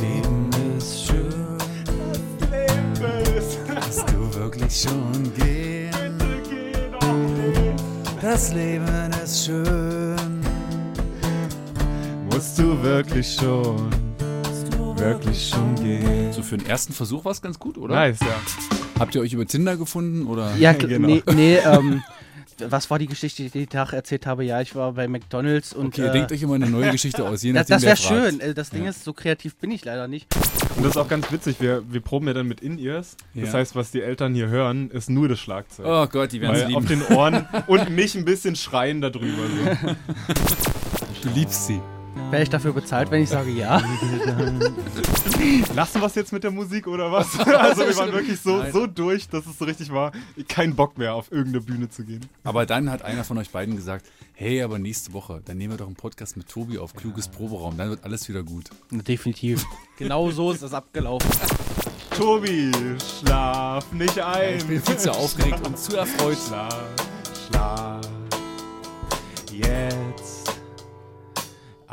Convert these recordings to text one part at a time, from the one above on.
Leben ist schön. Das Leben ist. Musst du wirklich schon gehen? Bitte geh doch. Das Leben ist schön. Musst du wirklich schon, wirklich schon gehen. So für den ersten Versuch war es ganz gut, oder? Nice, ja. Habt ihr euch über Tinder gefunden oder? Ja, Genau. nee, nee ähm, was war die Geschichte, die ich den Tag erzählt habe? Ja, ich war bei McDonalds und. Okay, ihr äh, denkt euch immer eine neue Geschichte aus, je das nachdem, das wäre fragt. schön. Äh, Das Ding Ja. ist, so kreativ bin ich leider nicht. Und das ist auch ganz witzig, wir, wir proben ja dann mit In-Ears. Das Ja. heißt, was die Eltern hier hören, ist nur das Schlagzeug. Oh Gott, die werden es Weil auf lieben. den Ohren und mich ein bisschen schreien darüber. So. Du liebst sie. Wäre ich dafür bezahlt, wenn ich sage ja? Lassen wir es jetzt mit der Musik oder was? Also wir waren wirklich so, so durch, dass es so richtig war, kein Bock mehr auf irgendeine Bühne zu gehen. Aber dann hat einer von euch beiden gesagt, hey, aber nächste Woche, dann nehmen wir doch einen Podcast mit Tobi auf Kluges Proberaum, dann wird alles wieder gut. Na, Definitiv. Genau so ist das abgelaufen. Tobi, schlaf nicht ein. Ich bin viel zu aufgeregt und zu erfreut. Schlaf, schlaf. Jetzt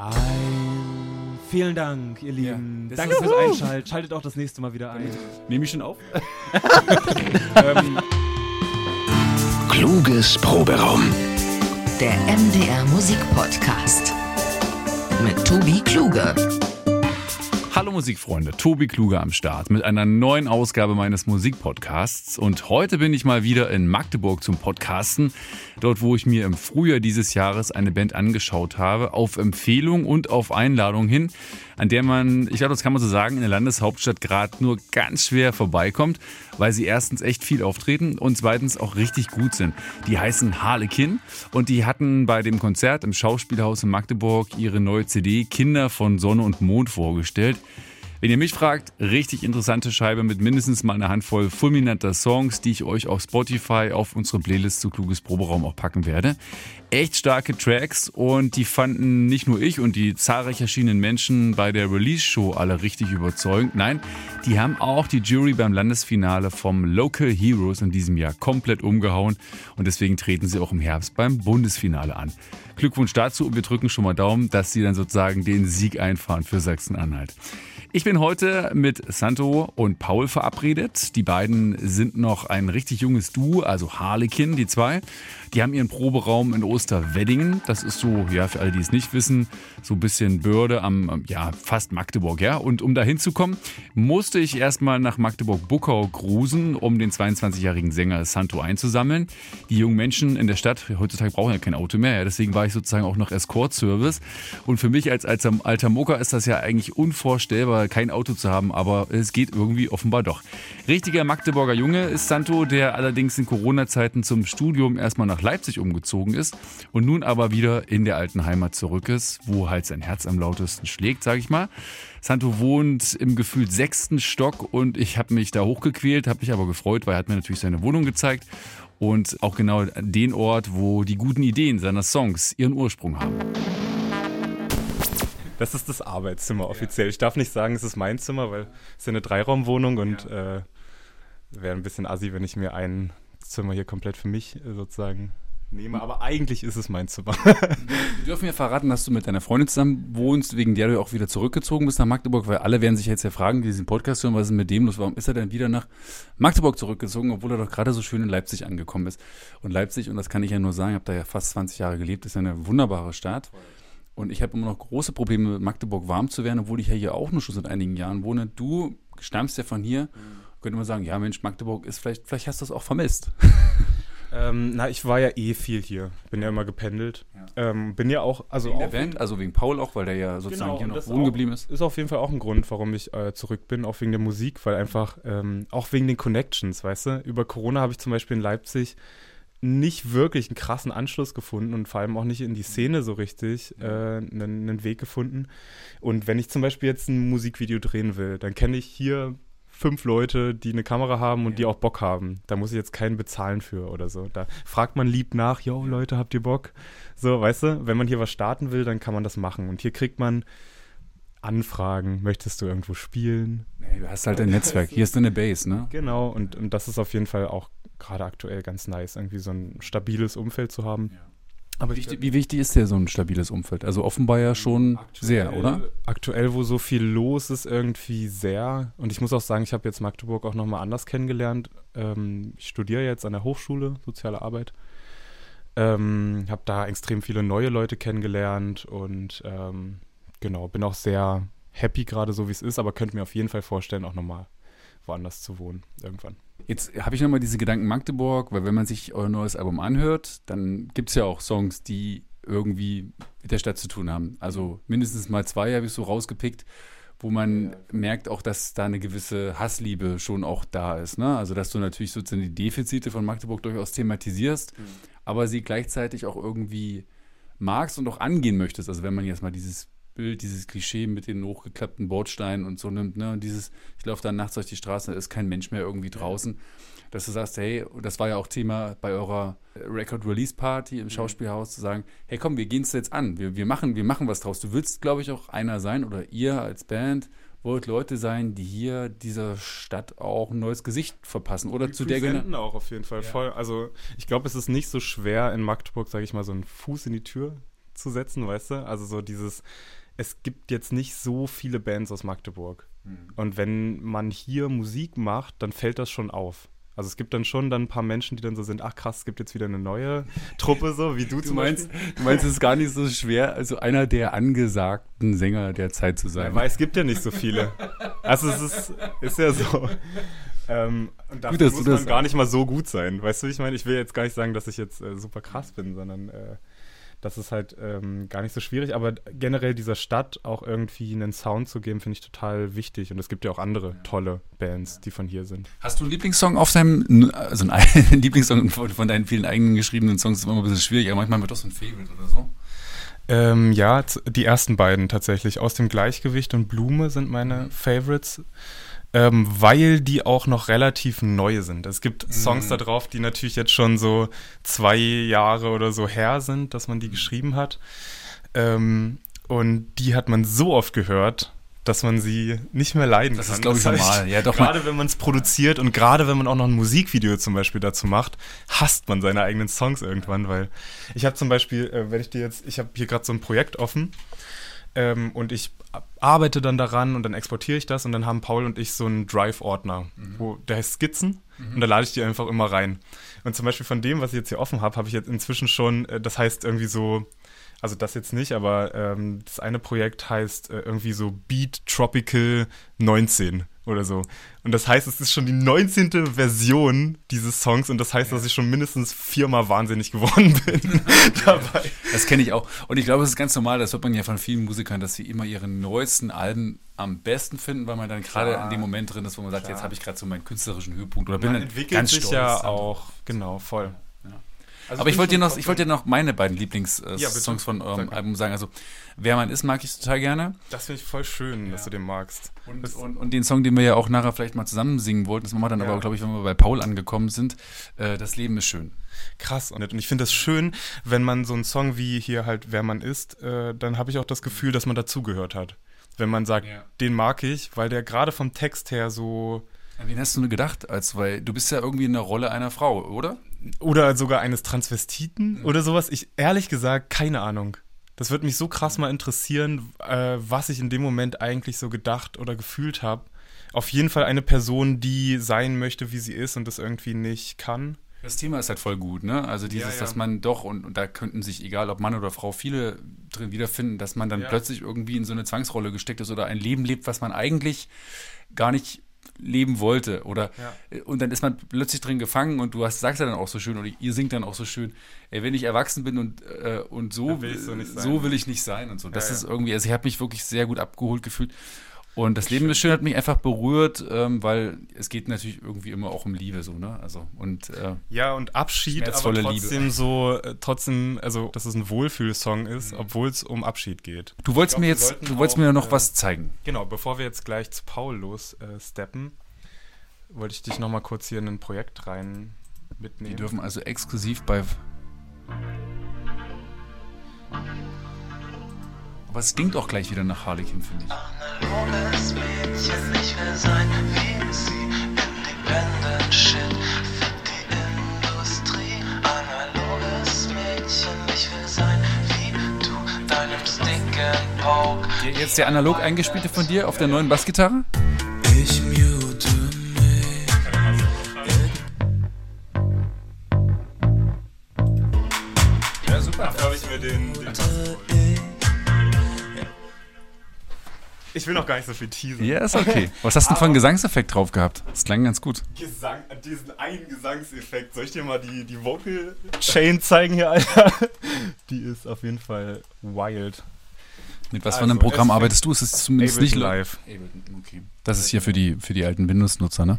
ein. Vielen Dank, ihr Lieben. das Danke fürs Einschalten. Schaltet auch das nächste Mal wieder ein. Nehme ich schon auf? ähm, Kluges Proberaum. Der MDR Musikpodcast. Mit Tobi Kluge. Hallo Musikfreunde, Tobi Kluge am Start mit einer neuen Ausgabe meines Musikpodcasts. Und heute bin ich mal wieder in Magdeburg zum Podcasten. Dort, wo ich mir im Frühjahr dieses Jahres eine Band angeschaut habe, auf Empfehlung und auf Einladung hin, an der man, ich glaube, das kann man so sagen, in der Landeshauptstadt gerade nur ganz schwer vorbeikommt, weil sie erstens echt viel auftreten und zweitens auch richtig gut sind. Die heißen Harlekin und die hatten bei dem Konzert im Schauspielhaus in Magdeburg ihre neue CD Kinder von Sonne und Mond vorgestellt. Wenn ihr mich fragt, richtig interessante Scheibe mit mindestens mal einer Handvoll fulminanter Songs, die ich euch auf Spotify auf unsere Playlist zu Kluges Proberaum auch packen werde. Echt starke Tracks und die fanden nicht nur ich und die zahlreich erschienenen Menschen bei der Release-Show alle richtig überzeugend. Nein, die haben auch die Jury beim Landesfinale vom Local Heroes in diesem Jahr komplett umgehauen und deswegen treten sie auch im Herbst beim Bundesfinale an. Glückwunsch dazu und wir drücken schon mal Daumen, dass sie dann sozusagen den Sieg einfahren für Sachsen-Anhalt. Ich bin heute mit Santo und Paul verabredet. Die beiden sind noch ein richtig junges Duo, also Harlekin, die zwei. Die haben ihren Proberaum in Osterweddingen. Das ist so, ja, für alle, die es nicht wissen, so ein bisschen Börde am, ja, fast Magdeburg, ja. Und um da hinzukommen, musste ich erstmal nach Magdeburg-Buckau cruisen, um den 22-jährigen Sänger Santo einzusammeln. Die jungen Menschen in der Stadt, heutzutage brauchen ja kein Auto mehr, ja. Deswegen war ich sozusagen auch noch Escort-Service. Und für mich als, als alter Mucker ist das ja eigentlich unvorstellbar, kein Auto zu haben, aber es geht irgendwie offenbar doch. Richtiger Magdeburger Junge ist Santo, der allerdings in Corona-Zeiten zum Studium erstmal nach Leipzig umgezogen ist und nun aber wieder in der alten Heimat zurück ist, wo halt sein Herz am lautesten schlägt, sag ich mal. Santo wohnt im gefühlt sechsten Stock und ich habe mich da hochgequält, habe mich aber gefreut, weil er hat mir natürlich seine Wohnung gezeigt und auch genau den Ort, wo die guten Ideen seiner Songs ihren Ursprung haben. Das ist das Arbeitszimmer offiziell. Ich darf nicht sagen, es ist mein Zimmer, weil es ist ja eine Dreiraumwohnung und äh, wäre ein bisschen assi, wenn ich mir ein Zimmer hier komplett für mich äh, sozusagen nehme. Aber eigentlich ist es mein Zimmer. Wir dürfen ja verraten, dass du mit deiner Freundin zusammen wohnst, wegen der du ja auch wieder zurückgezogen bist nach Magdeburg, weil alle werden sich jetzt ja fragen, die diesen Podcast hören, was ist mit dem los? Warum ist er denn wieder nach Magdeburg zurückgezogen, obwohl er doch gerade so schön in Leipzig angekommen ist? Und Leipzig, und das kann ich ja nur sagen, ich habe da ja fast 20 Jahre gelebt, ist ja eine wunderbare Stadt. Und ich habe immer noch große Probleme, mit Magdeburg warm zu werden, obwohl ich ja hier auch nur schon seit einigen Jahren wohne. Du stammst ja von hier. Könnte man sagen, ja Mensch, Magdeburg ist vielleicht, vielleicht hast du es auch vermisst. ähm, na, ich war ja eh viel hier. Bin ja immer gependelt. Ähm, bin ja auch, also Wegen auch der Band, also wegen Paul auch, weil der ja sozusagen Genau, hier noch wohnen geblieben ist. Ist auf jeden Fall auch ein Grund, warum ich äh, zurück bin, auch wegen der Musik, weil einfach, ähm, auch wegen den Connections, weißt du? Über Corona habe ich zum Beispiel in Leipzig nicht wirklich einen krassen Anschluss gefunden und vor allem auch nicht in die Szene so richtig äh, einen, einen Weg gefunden. Und wenn ich zum Beispiel jetzt ein Musikvideo drehen will, dann kenne ich hier fünf Leute, die eine Kamera haben und die auch Bock haben. Da muss ich jetzt keinen bezahlen für oder so. Da fragt man lieb nach, yo Leute, habt ihr Bock? So, weißt du, wenn man hier was starten will, dann kann man das machen. Und hier kriegt man Anfragen, möchtest du irgendwo spielen? Nee, du hast halt ein Netzwerk. Hier ist deine Base, ne? Genau, und, und das ist auf jeden Fall auch gerade aktuell ganz nice, irgendwie so ein stabiles Umfeld zu haben. Aber wichtig, wie wichtig ist dir so ein stabiles Umfeld? Also offenbar ja schon sehr, oder? Aktuell, wo so viel los ist, irgendwie sehr. Und ich muss auch sagen, ich habe jetzt Magdeburg auch nochmal anders kennengelernt. Ähm, ich studiere jetzt an der Hochschule Soziale Arbeit. Ähm, habe da extrem viele neue Leute kennengelernt und ähm, genau, bin auch sehr happy gerade so, wie es ist, aber könnte mir auf jeden Fall vorstellen, auch nochmal woanders zu wohnen irgendwann. Jetzt habe ich nochmal diese Gedanken Magdeburg, weil wenn man sich euer neues Album anhört, dann gibt es ja auch Songs, die irgendwie mit der Stadt zu tun haben. Also mindestens mal zwei habe ich so rausgepickt, wo man ja. merkt auch, dass da eine gewisse Hassliebe schon auch da ist. Ne? Also dass du natürlich sozusagen die Defizite von Magdeburg durchaus thematisierst, mhm. aber sie gleichzeitig auch irgendwie magst und auch angehen möchtest. Also wenn man jetzt mal dieses Bild, dieses Klischee mit den hochgeklappten Bordsteinen und so nimmt, ne? Und dieses, ich laufe dann nachts durch die Straße, da ist kein Mensch mehr irgendwie draußen. Dass du sagst, hey, das war ja auch Thema bei eurer Record-Release-Party im. Schauspielhaus, zu sagen, hey komm, wir gehen es jetzt an, wir, wir, machen, wir machen was draus. Du willst, glaube ich, auch einer sein oder ihr als Band wollt Leute sein, die hier dieser Stadt auch ein neues Gesicht verpassen oder die zu der Generation auch auf jeden Fall ja. voll. Also ich glaube, es ist nicht so schwer in Magdeburg, sage ich mal, so einen Fuß in die Tür zu setzen, weißt du? Also so dieses es gibt jetzt nicht so viele Bands aus Magdeburg. Mhm. Und wenn man hier Musik macht, dann fällt das schon auf. Also es gibt dann schon dann ein paar Menschen, die dann so sind, ach krass, es gibt jetzt wieder eine neue Truppe, so wie du, du meinst, Beispiel. Du meinst, es ist gar nicht so schwer, also einer der angesagten Sänger der Zeit zu sein. Ja, weil es gibt ja nicht so viele. Also es ist, ist ja so. Ähm, und dafür gut, muss man gar nicht mal so gut sein. Weißt du, ich meine, ich will jetzt gar nicht sagen, dass ich jetzt äh, super krass bin, sondern äh, das ist halt ähm, gar nicht so schwierig, aber generell dieser Stadt auch irgendwie einen Sound zu geben, finde ich total wichtig. Und es gibt ja auch andere tolle Bands, die von hier sind. Hast du einen Lieblingssong auf deinem, also einen Lieblingssong von, von, deinen vielen eigenen geschriebenen Songs ist immer ein bisschen schwierig, aber manchmal wird das ein Favorite oder so? Ähm, ja, die ersten beiden tatsächlich. Aus dem Gleichgewicht und Blume sind meine mhm. Favorites ähm, weil die auch noch relativ neu sind. Es gibt Songs mhm. da drauf, die natürlich jetzt schon so zwei Jahre oder so her sind, dass man die geschrieben hat. Ähm, und die hat man so oft gehört, dass man sie nicht mehr leiden das kann. Das ist, glaube ich, normal. Ja, doch gerade wenn man es produziert und gerade wenn man auch noch ein Musikvideo zum Beispiel dazu macht, hasst man seine eigenen Songs irgendwann, weil ich habe zum Beispiel, äh, wenn ich dir jetzt, ich habe hier gerade so ein Projekt offen ähm, und ich arbeite dann daran und dann exportiere ich das und dann haben Paul und ich so einen Drive-Ordner, mhm. wo der heißt Skizzen mhm. und da lade ich die einfach immer rein. Und zum Beispiel von dem, was ich jetzt hier offen habe, habe ich jetzt inzwischen schon, äh, das heißt irgendwie so, also das jetzt nicht, aber ähm, das eine Projekt heißt äh, irgendwie so Beat Tropical 19 oder so. Und das heißt, es ist schon die 19. Version dieses Songs und das heißt, dass ich schon mindestens viermal wahnsinnig geworden bin dabei. Das kenne ich auch. Und ich glaube, es ist ganz normal, das hört man ja von vielen Musikern, dass sie immer ihre neuesten Alben am besten finden, weil man dann gerade in dem Moment drin ist, wo man sagt, Klar. jetzt habe ich gerade so meinen künstlerischen Höhepunkt oder bin man entwickelt ganz sich stolz ja auch, genau, voll. Also Aber ich wollte dir noch, ich wollte dir noch meine beiden Lieblingssongs ja, von eurem Sag Album sagen. Also Wer man ist, mag ich total gerne. Das finde ich voll schön, ja. dass du den magst. Und, und, und, den Song, den wir ja auch nachher vielleicht mal zusammen singen wollten, das machen wir dann ja. aber, glaube ich, wenn wir bei Paul angekommen sind. Äh, das Leben ist schön. Krass. Und ich finde das schön, wenn man so einen Song wie hier halt Wer man ist, äh, dann habe ich auch das Gefühl, dass man dazugehört hat. Wenn man sagt, ja. den mag ich, weil der gerade vom Text her so. An wen hast du nur gedacht? Als, weil du bist ja irgendwie in der Rolle einer Frau, oder? Oder sogar eines Transvestiten mhm. oder sowas. Ich ehrlich gesagt, keine Ahnung. Das würde mich so krass mal interessieren, äh, was ich in dem Moment eigentlich so gedacht oder gefühlt habe. Auf jeden Fall eine Person, die sein möchte, wie sie ist und das irgendwie nicht kann. Das Thema ist halt voll gut, ne? Also dieses, ja, ja. dass man doch, und, und, da könnten sich, egal ob Mann oder Frau, viele drin wiederfinden, dass man dann ja. plötzlich irgendwie in so eine Zwangsrolle gesteckt ist oder ein Leben lebt, was man eigentlich gar nicht leben wollte. Oder ja. Äh, und dann ist man plötzlich drin gefangen und du hast, sagst ja dann auch so schön, oder ihr singt dann auch so schön, ey, wenn ich erwachsen bin und, äh, und so, will so, so, will ich nicht sein und so. Das ja, ist irgendwie, also ich habe mich wirklich sehr gut abgeholt gefühlt. Und das Leben ist schön hat mich einfach berührt, ähm, weil es geht natürlich irgendwie immer auch um Liebe so, ne? Also und äh, ja und Abschied, aber trotzdem Liebe. so äh, trotzdem, also dass es ein Wohlfühlsong ist, mhm. obwohl es um Abschied geht. Du wolltest glaub, mir jetzt, du wolltest auch, mir noch äh, was zeigen. Genau, bevor wir jetzt gleich zu Paul los äh, steppen, wollte ich dich noch mal kurz hier in ein Projekt rein mitnehmen. Die dürfen also exklusiv bei aber es klingt auch gleich wieder nach Harlequin, finde ich. Analoges ne Mädchen, ich will sein wie sie. Independent Shit, fick die Industrie. Analoges Mädchen, ich will sein wie du, deinem Stick Poke. Jetzt der analog eingespielte von dir auf der neuen Bassgitarre? Ich mute mich. Ja, super. Da habe ich mir den, den ich will noch gar nicht so viel teasen. Ja, ist okay. Was hast du denn für einen Gesangseffekt drauf gehabt? Das klang ganz gut. Gesang, diesen einen Gesangseffekt. Soll ich dir mal die, die Vocal Chain zeigen hier, Alter? Die ist auf jeden Fall wild. Mit was für Also, einem Programm es- arbeitest du? Es ist zumindest Ableton nicht live. Okay. Das ist hier für die, für die alten Windows-Nutzer, ne?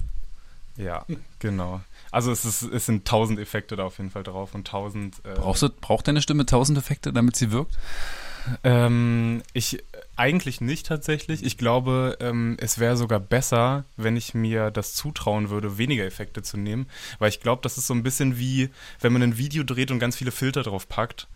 Ja, genau. Also es, ist, es sind tausend Effekte da auf jeden Fall drauf und tausend. Äh, Brauchst du, braucht deine Stimme tausend Effekte, damit sie wirkt? Ähm, ich eigentlich nicht tatsächlich. Ich glaube, ähm, es wäre sogar besser, wenn ich mir das zutrauen würde, weniger Effekte zu nehmen, weil ich glaube, das ist so ein bisschen wie, wenn man ein Video dreht und ganz viele Filter drauf packt.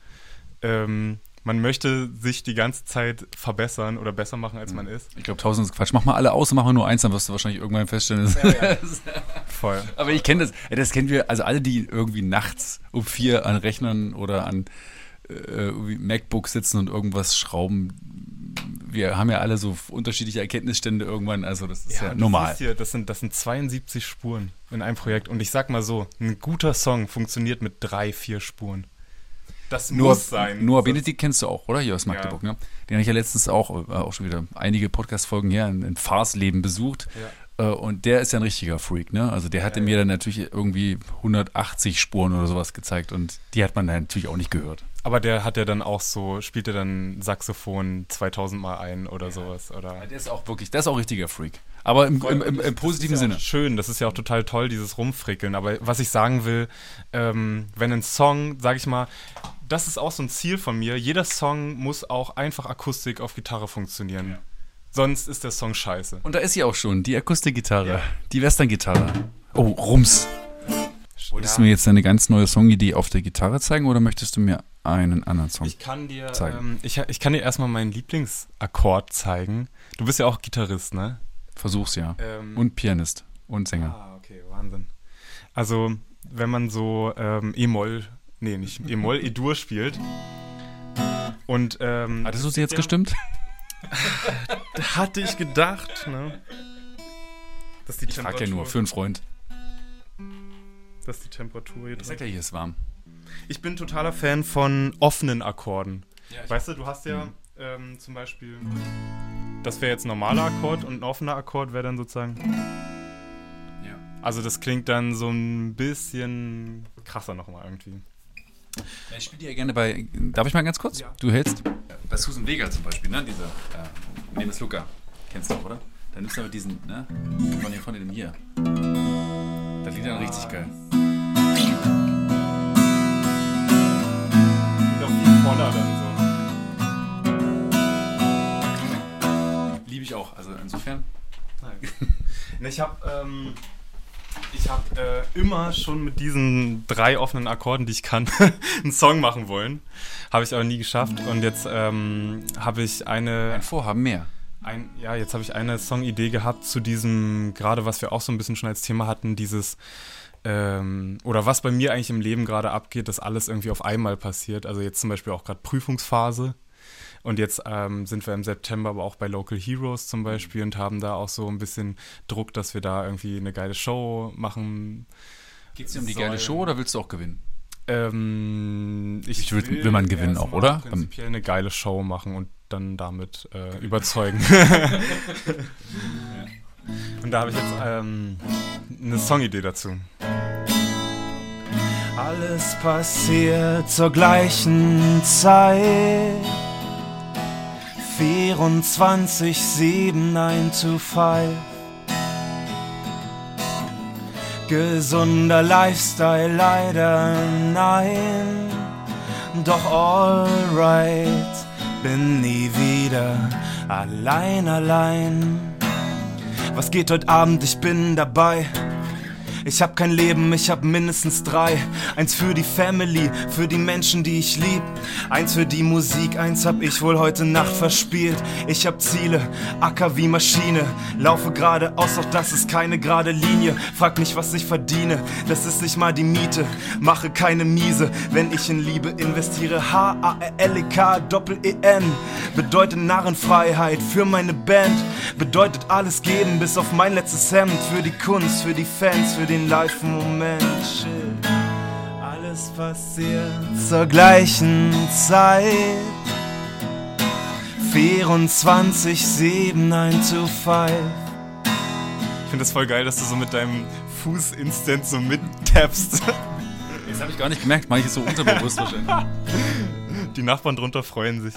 Ähm, man möchte sich die ganze Zeit verbessern oder besser machen, als man ist. Ich glaube, tausend ist Quatsch. Mach mal alle aus und mach mal nur eins, dann wirst du wahrscheinlich irgendwann feststellen. dass- Voll. Aber ich kenne das, das kennen wir, also alle, die irgendwie nachts um vier an Rechnern oder an äh, MacBooks sitzen und irgendwas schrauben. Wir haben ja alle so unterschiedliche Erkenntnisstände irgendwann, also das ist ja, du normal. siehst Hier, das, sind, das sind 72 Spuren in einem Projekt. Und ich sag mal so, ein guter Song funktioniert mit drei, vier Spuren. Das Nur, muss sein. Noah Benedikt kennst du auch, oder? Hier aus Magdeburg, ne? Den habe ich ja letztens auch, äh, auch schon wieder einige Podcast-Folgen her in, in Farsleben besucht. Äh, Und der ist ja ein richtiger Freak, ne? Also der hatte mir dann natürlich irgendwie 180 Spuren oder sowas gezeigt und die hat man dann natürlich auch nicht gehört. Aber der hat ja dann auch so, spielt er dann Saxophon 2000 Mal ein oder sowas. Oder Der ist auch wirklich, der ist auch ein richtiger Freak. Aber im, im, im, im positiven das ist ja Sinne. schön, das ist ja auch total toll, dieses Rumfrickeln. Aber was ich sagen will, ähm, wenn ein Song, sag ich mal, das ist auch so ein Ziel von mir, jeder Song muss auch einfach Akustik auf Gitarre funktionieren. Sonst ist der Song scheiße. Und da ist sie auch schon, die Akustikgitarre, die Western-Gitarre. Oh, Rums. Wolltest du mir jetzt deine ganz neue Songidee auf der Gitarre zeigen oder möchtest du mir einen anderen Song? Ich kann dir, zeigen. ähm, ich, ich kann dir erstmal meinen Lieblingsakkord zeigen. Du bist ja auch Gitarrist, ne? Versuch's ja. Ähm, Und Pianist und Sänger. Ah, okay, Wahnsinn. Also, wenn man so ähm, E-Moll, nee, nicht E-Moll, E-Dur spielt. Und, ähm, Hattest du sie jetzt ja- gestimmt? Hatte ich gedacht, ne? Dass die Ich frag ja nur, für einen Freund. dass die Temperatur hier Ich sag drin. ja, hier ist warm. Ich bin totaler Fan von offenen Akkorden. Ja, Weißt du, du hast ja ähm, zum Beispiel, das wäre jetzt ein normaler Akkord und ein offener Akkord wäre dann sozusagen. Ja. Also das klingt dann so ein bisschen krasser nochmal irgendwie. Ich spiele die ja gerne bei. Darf ich mal ganz kurz? Ja. Du hältst? Bei Susan Vega zum Beispiel, ne? Dieser. Äh, Nemes Luca. Kennst du auch, oder? Dann nimmst du aber diesen, ne? Von dem, von dem hier. Das liegt dann richtig geil. Auch viel voller dann so. Liebe ich auch. Also insofern. Ne, ich habe ähm, ich hab, äh, immer schon mit diesen drei offenen Akkorden, die ich kann, einen Song machen wollen. Habe ich aber nie geschafft. Und jetzt ähm, habe ich eine, Ein Vorhaben mehr. ein, ja, jetzt habe ich eine Songidee gehabt zu diesem, gerade was wir auch so ein bisschen schon als Thema hatten, dieses ähm, oder was bei mir eigentlich im Leben gerade abgeht, dass alles irgendwie auf einmal passiert. Also jetzt zum Beispiel auch gerade Prüfungsphase. Und jetzt ähm, sind wir im September aber auch bei Local Heroes zum Beispiel und haben da auch so ein bisschen Druck, dass wir da irgendwie eine geile Show machen. Geht es dir um die Sollen- geile Show oder willst du auch gewinnen? Ähm, ich Ich würd- will man gewinnen auch, oder? Prinzipiell eine geile Show machen und dann damit äh, überzeugen. und da habe ich jetzt ähm, eine Songidee dazu. Alles passiert zur gleichen Zeit. 24, 7, 9 to 5. Gesunder Lifestyle leider nein. Doch alright, bin nie wieder allein, allein. Was geht heute Abend? Ich bin dabei. Ich hab kein Leben, ich hab mindestens drei. Eins für die Family, für die Menschen, die ich lieb. Eins für die Musik, eins hab ich wohl heute Nacht verspielt. Ich hab Ziele, Acker wie Maschine. Laufe geradeaus, doch das ist keine gerade Linie. Frag mich, was ich verdiene, das ist nicht mal die Miete. Mache keine Miese, wenn ich in Liebe investiere. H-A-L-E-K, Doppel-E-N. Bedeutet Narrenfreiheit für meine Band. Bedeutet alles geben, bis auf mein letztes Hemd. Für die Kunst, für die Fans, für den Live-Moment. Shit. Alles passiert zur gleichen Zeit. 24, 7, 9 to 5. Ich finde das voll geil, dass du so mit deinem Fuß instant so mittappst. Das habe ich gar nicht gemerkt, manches so unterbewusst wahrscheinlich. Die Nachbarn drunter freuen sich.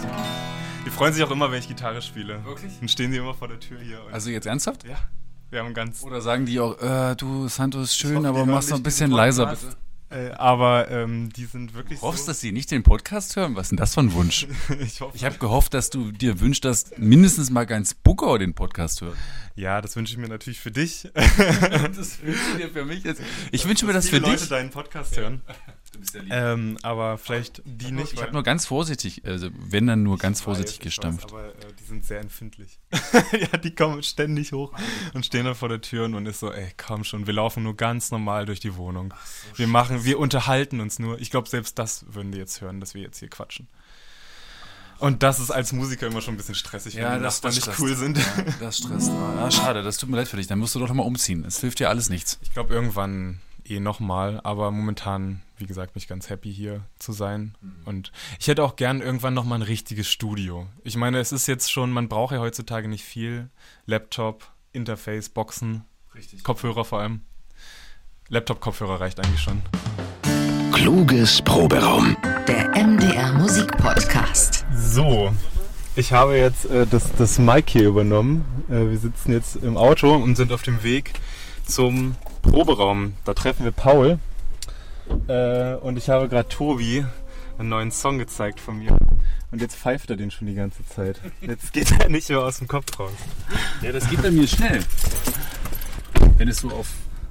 Die freuen sich auch immer, wenn ich Gitarre spiele. Wirklich? Dann stehen sie immer vor der Tür hier. Also jetzt ernsthaft? ja, wir haben ganz. Oder sagen die auch, äh, du Santos, schön, hoffe, die aber hören mach's noch ein bisschen leiser. Äh, aber ähm, die sind wirklich Du hoffst, so. dass sie nicht den Podcast hören? Was ist denn das für ein Wunsch? ich hoffe. Ich habe gehofft, dass du dir wünschst, dass mindestens mal ganz Buckau den Podcast hört. ja, das wünsche ich mir natürlich für dich. Das wünschst du dir für mich jetzt. Ich wünsche mir das für Viele Leute dich. deinen Podcast hören. Du bist ja lieb. Ähm, aber vielleicht die nicht. ich habe nur ganz vorsichtig, also wenn dann nur ganz Ich vorsichtig weiß, gestampft. Weiß, aber äh, die sind sehr empfindlich. ja, die kommen ständig hoch und stehen dann vor der Tür und ist so, ey, komm schon, wir laufen nur ganz normal durch die Wohnung. wir machen, wir unterhalten uns nur. Ich glaube, selbst das würden die jetzt hören, dass wir jetzt hier quatschen. Und das ist als Musiker immer schon ein bisschen stressig, wenn die Nachbarn nicht cool sind. Ja, das stresst. Ah, schade, das tut mir leid für dich. Dann musst du doch noch mal umziehen. Es hilft dir alles nichts. Ich glaube, irgendwann eh nochmal, aber momentan, wie gesagt, bin ich ganz happy hier zu sein. Und ich hätte auch gern irgendwann nochmal ein richtiges Studio. Ich meine, es ist jetzt schon, man braucht ja heutzutage nicht viel. Laptop, Interface, Boxen, Richtig. Kopfhörer vor allem. Laptop-Kopfhörer reicht eigentlich schon. Kluges Proberaum. Der MDR Musikpodcast. So, ich habe jetzt äh, das, das Mic hier übernommen. Äh, wir sitzen jetzt im Auto und sind auf dem Weg zum Proberaum. Da treffen wir Paul. Äh, und ich habe gerade Tobi einen neuen Song gezeigt von mir. Und jetzt pfeift er den schon die ganze Zeit. Jetzt geht er nicht mehr aus dem Kopf raus. Ja, das geht bei mir schnell. Wenn es so auf.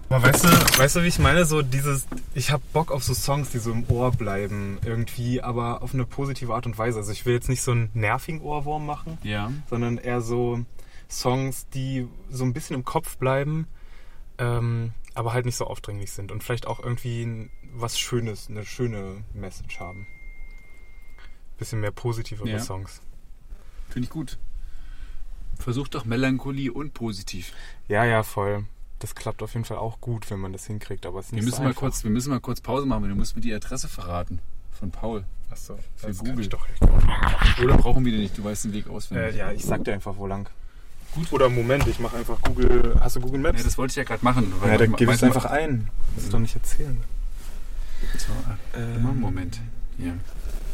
Aber weißt du, weißt du, wie ich meine? So dieses, ich habe Bock auf so Songs, die so im Ohr bleiben irgendwie, aber auf eine positive Art und Weise. Also ich will jetzt nicht so einen nervigen Ohrwurm machen, Ja. sondern eher so Songs, die so ein bisschen im Kopf bleiben, ähm, aber halt nicht so aufdringlich sind und vielleicht auch irgendwie ein- was Schönes, eine schöne Message haben. Bisschen mehr positivere Ja. Songs. Finde ich gut. Versuch doch Melancholie und positiv. Ja, ja, voll. Das klappt auf jeden Fall auch gut, wenn man das hinkriegt, aber es ist Wir nicht müssen, so mal kurz, wir müssen mal kurz Pause machen, weil du musst mir die Adresse verraten. Von Paul. Achso, für das Google. doch echt gut. Oder brauchen wir den nicht? Du weißt den Weg auswendig. Äh, ja, ich sag dir einfach, wo lang. Gut. Oder Moment, ich mache einfach Google. Hast du Google Maps? Nee, das wollte ich ja gerade machen. ja, dann gib es einfach ein. Das ist doch nicht erzählen. So, äh, immer einen Moment. Ja.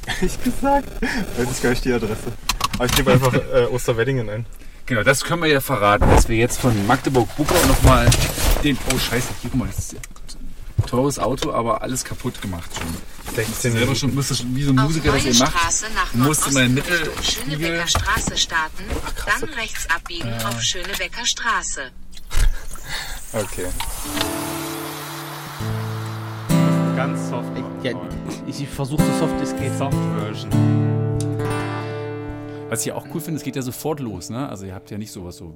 ich gesagt. Weiß ich gar nicht die Adresse. Aber ich gebe einfach äh, Osterweddingen ein. Genau, das können wir ja verraten, dass wir jetzt von Magdeburg-Buckau nochmal den. Oh, Scheiße, hier, guck mal, das ist ein teures Auto, aber alles kaputt gemacht schon. 16 Selber schon, müsste schon, wie so ein Auf Musiker das ihr macht. Musste mein Nordosten Mittel- Schönebecker Straße starten, dann rechts abbiegen auf Schönebecker Straße. Okay. Ja, ich versuche so soft es geht. Soft Version. Was ich ja auch cool finde, es geht ja sofort los, ne? Also ihr habt ja nicht sowas so.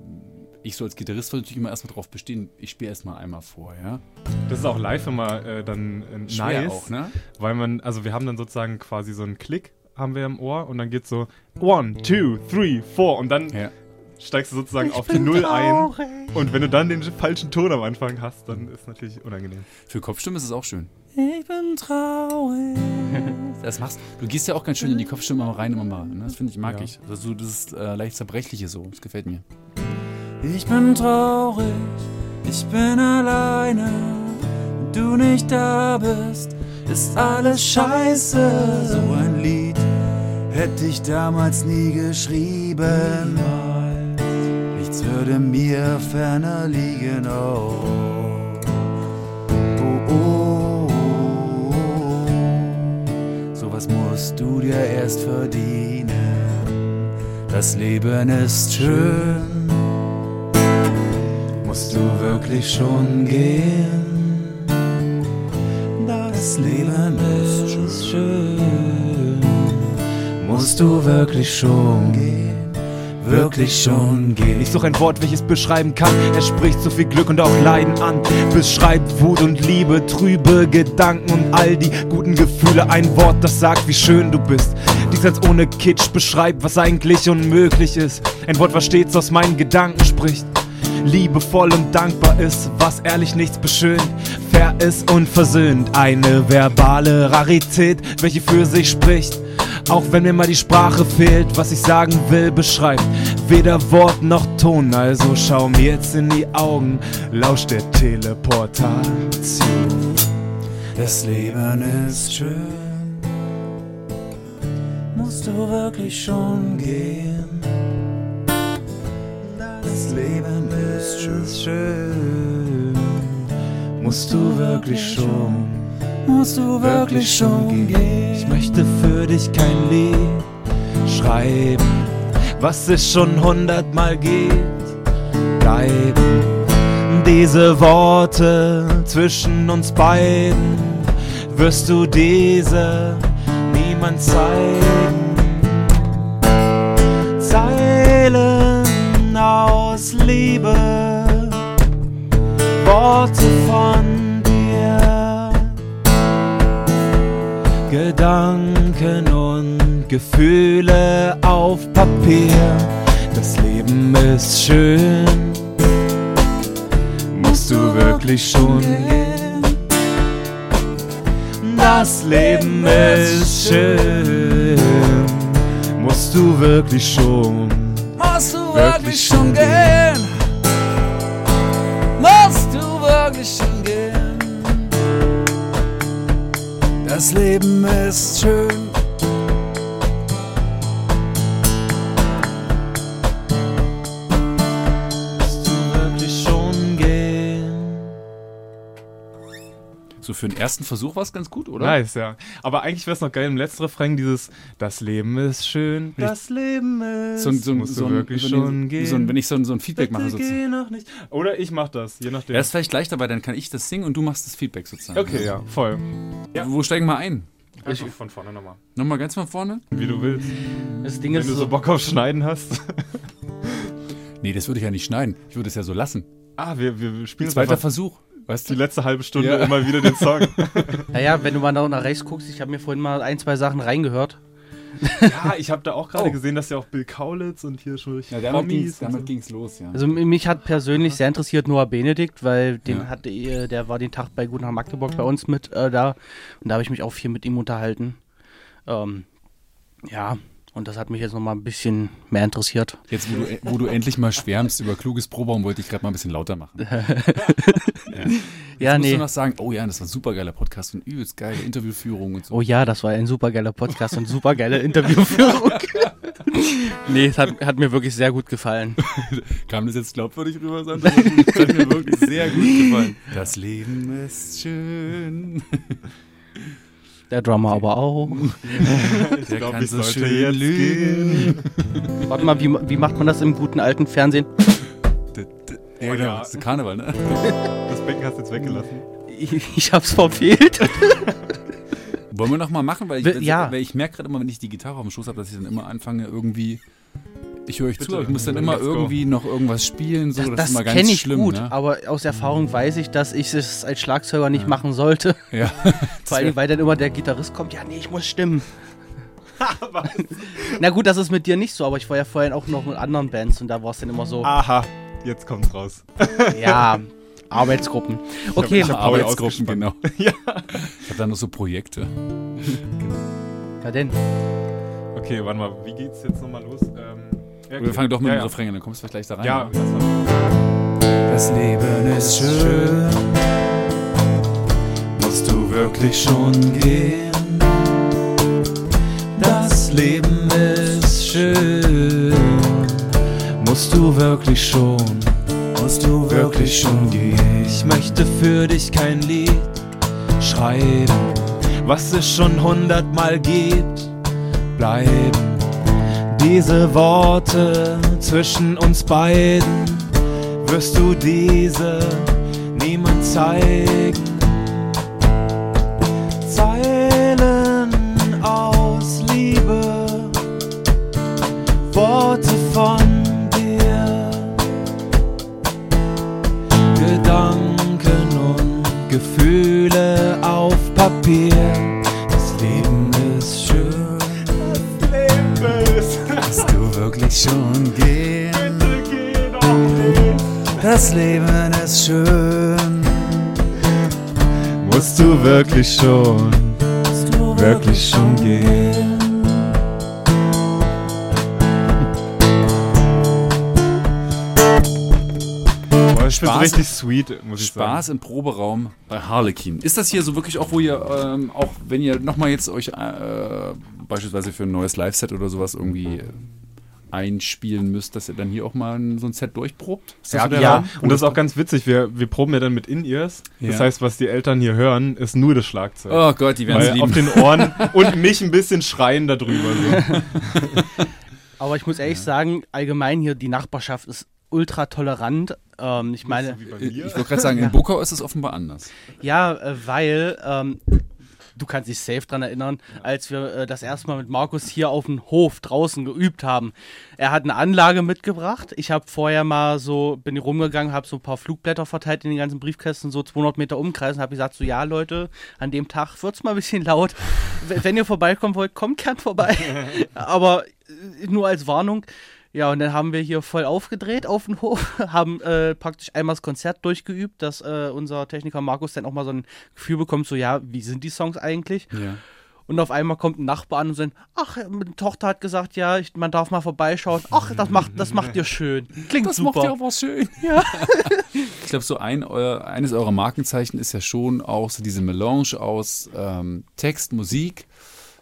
Ich so als Gitarrist sollte natürlich immer erstmal drauf bestehen, ich spiele erstmal einmal vor, ja? Das ist auch live immer äh, dann äh, Schwer nice. auch, ne? Weil man, also wir haben dann sozusagen quasi so einen Klick haben wir im Ohr und dann geht so one, two, three, four und dann Ja. steigst du sozusagen auf die Null ein. Und wenn du dann den falschen Ton am Anfang hast, dann ist natürlich unangenehm. Für Kopfstimme ist es auch schön. Ich bin traurig. Das machst du. gehst ja auch ganz schön in die Kopfstimme mal rein immer mal. Ne? Das finde ich, mag Ja. ich. Also so das äh, leicht zerbrechliche so. Das gefällt mir. Ich bin traurig, ich bin alleine. Wenn du nicht da bist, ist alles scheiße. So ein Lied hätte ich damals nie geschrieben. Nichts würde mir ferner liegen. Oh, oh, oh. musst du dir erst verdienen. Das Leben ist schön, musst du wirklich schon gehen. Das Leben ist schön, musst du wirklich schon gehen. Wirklich schon gehen. Ich suche ein Wort, welches beschreiben kann. Er spricht so viel Glück und auch Leiden an. Beschreibt Wut und Liebe, trübe Gedanken und all die guten Gefühle. Ein Wort, das sagt, wie schön du bist. Dies als ohne Kitsch beschreibt, was eigentlich unmöglich ist. Ein Wort, was stets aus meinen Gedanken spricht liebevoll und dankbar ist, was ehrlich nichts beschönt, fair ist und versöhnt. Eine verbale Rarität, welche für sich spricht. Auch wenn mir mal die Sprache fehlt, was ich sagen will, beschreibt weder Wort noch Ton. Also schau mir jetzt in die Augen, lausch der Teleportation. Das Leben ist schön, musst du wirklich schon gehen. Das Leben ist schön. Musst du wirklich schon, musst du wirklich schon gehen. Ich möchte für dich kein Lied schreiben, was es schon hundertmal gibt. Bleiben diese Worte zwischen uns beiden, wirst du diese niemand zeigen. Zeilen aus Liebe, Worte von Gedanken und Gefühle auf Papier. Das Leben ist schön, musst du wirklich schon gehen. Das Leben ist schön, musst du wirklich schon musst du wirklich schon gehen? Musst du wirklich schon gehen? Das Leben ist schön. Für den ersten Versuch war es ganz gut, oder? Nice, ja. Aber eigentlich wäre es noch geil im letzten Refrain dieses Das Leben ist schön, das Leben ist. So, so, musst so, du wirklich so, ein- schon gehen. so, wenn ich so, ein- so ein Feedback mache Bitte sozusagen. geh noch nicht. Oder ich mach das, je nachdem. Er ist vielleicht leichter, weil dann kann ich das singen und du machst das Feedback sozusagen. okay, ja, voll. Wo steigen wir ein? Einfach von vorne nochmal. Nochmal ganz von vorne? Wie du willst. Das Ding Wenn ist du so so, Bock auf Schneiden hast. Nee, das würde ich ja nicht schneiden. Ich würde es ja so lassen. ah, wir, wir spielen Zweiter einfach Versuch. Weißt die du? letzte halbe Stunde Ja. immer wieder den Song. naja, wenn du mal nach nach rechts guckst, ich habe mir vorhin mal ein, zwei Sachen reingehört. ja, ich habe da auch gerade Oh. gesehen, dass ja auch Bill Kaulitz und hier schon Ja, damit ging's, und damit so. ging's los, ja. Also mich hat persönlich sehr interessiert Noah Benedikt, weil den Ja. hatte, äh, der war den Tag bei Gut nach Magdeburg bei uns mit äh, da und da habe ich mich auch viel mit ihm unterhalten. Ähm, ja, und das hat mich jetzt nochmal ein bisschen mehr interessiert. Jetzt, wo du, wo du endlich mal schwärmst über kluges Probaum, wollte ich gerade mal ein bisschen lauter machen. Ja, Musst nee. du noch sagen, oh ja, das war ein super geiler Podcast und übelst geile Interviewführung und so. Oh ja, das war ein supergeiler Podcast und supergeile Interviewführung. nee, es hat, hat mir wirklich sehr gut gefallen. Kam das jetzt glaubwürdig rüber, Sandra? Das hat mir wirklich sehr gut gefallen. Das Leben ist schön. Der Drummer aber auch. Der glaub, kann ich so schön jetzt lügen. Warte mal, wie, wie macht man das im guten alten Fernsehen? Ja, genau. ja. Das ist Karneval, ne? Das Becken hast du jetzt weggelassen. Ich, ich hab's verfehlt. Wollen wir noch mal machen? Weil ich, ja. weil ich merke gerade immer, wenn ich die Gitarre auf dem Schoß habe, dass ich dann immer anfange, irgendwie. Ich höre euch Bitte, zu, aber ich muss dann immer let's go. irgendwie noch irgendwas spielen. So. Das, das ganz kenne ich schlimm. gut, Ne? aber aus Erfahrung weiß ich, dass ich es als Schlagzeuger nicht machen sollte. Ja. Vor allem, weil dann immer der Gitarrist kommt, ja, nee, ich muss stimmen. Na gut, das ist mit dir nicht so, aber ich war ja vorhin auch noch mit anderen Bands und da war es dann immer so, Aha, jetzt kommt's raus. ja, Arbeitsgruppen. Okay, ich hab Paul Arbeitsgruppen, genau. ja. Ich habe dann noch so Projekte. ja denn. Okay, warte mal, wie geht's jetzt nochmal los? Ähm, ja, Wir fangen doch mit ja, dem ja. Refrain an, dann kommst du vielleicht gleich da rein. Ja. Das Leben ist schön. Musst du wirklich schon gehen? Das Leben ist schön. Musst du wirklich schon? Musst du wirklich schon gehen? Ich möchte für dich kein Lied schreiben, was es schon hundertmal gibt. Bleiben diese Worte zwischen uns beiden, wirst du diese niemand zeigen. Zeilen aus Liebe, Worte von dir, Gedanken und Gefühle auf Papier. Schon gehen? Das Leben ist schön. Musst du wirklich schon, wirklich schon gehen? Boah, ich Spaß- richtig sweet, muss ich Spaß sagen. im Proberaum bei Harlequin. Ist das hier so wirklich auch, wo ihr, ähm, auch wenn ihr nochmal jetzt euch äh, beispielsweise für ein neues Live-Set oder sowas irgendwie äh, einspielen müsst, dass ihr dann hier auch mal so ein Set durchprobt? Ist das Ja, ja. Raum? Und das ist auch ganz witzig. Wir, wir proben ja dann mit In-Ears. Das Ja. heißt, was die Eltern hier hören, ist nur das Schlagzeug. Oh Gott, die werden es Weil auf lieben. den Ohren und mich ein bisschen schreien darüber. So. Aber ich muss ehrlich sagen, allgemein hier die Nachbarschaft ist ultra tolerant. Ähm, ich meine, Ich wollte gerade sagen, in Bukau ist es offenbar anders. ja, äh, weil ähm, du kannst dich safe dran erinnern, als wir äh, das erste Mal mit Markus hier auf dem Hof draußen geübt haben. Er hat eine Anlage mitgebracht. Ich habe vorher mal so, bin rumgegangen, habe so ein paar Flugblätter verteilt in den ganzen Briefkästen, so 200 Meter Umkreis und habe gesagt, so ja Leute, an dem Tag wird's mal ein bisschen laut. Wenn ihr vorbeikommen wollt, kommt gern vorbei. Aber äh, nur als Warnung. Ja, und dann haben wir hier voll aufgedreht auf dem Hof, haben äh, praktisch einmal das Konzert durchgeübt, dass äh, unser Techniker Markus dann auch mal so ein Gefühl bekommt, so ja, wie sind die Songs eigentlich? Ja. Und auf einmal kommt ein Nachbar an und sagt, ach, meine Tochter hat gesagt, ja, ich, man darf mal vorbeischauen. Ach, das macht, das macht ihr schön. Klingt Das super. macht ja aber schön. Ja. ich glaube, so ein, euer, eines eurer Markenzeichen ist ja schon auch so diese Melange aus ähm, Text, Musik,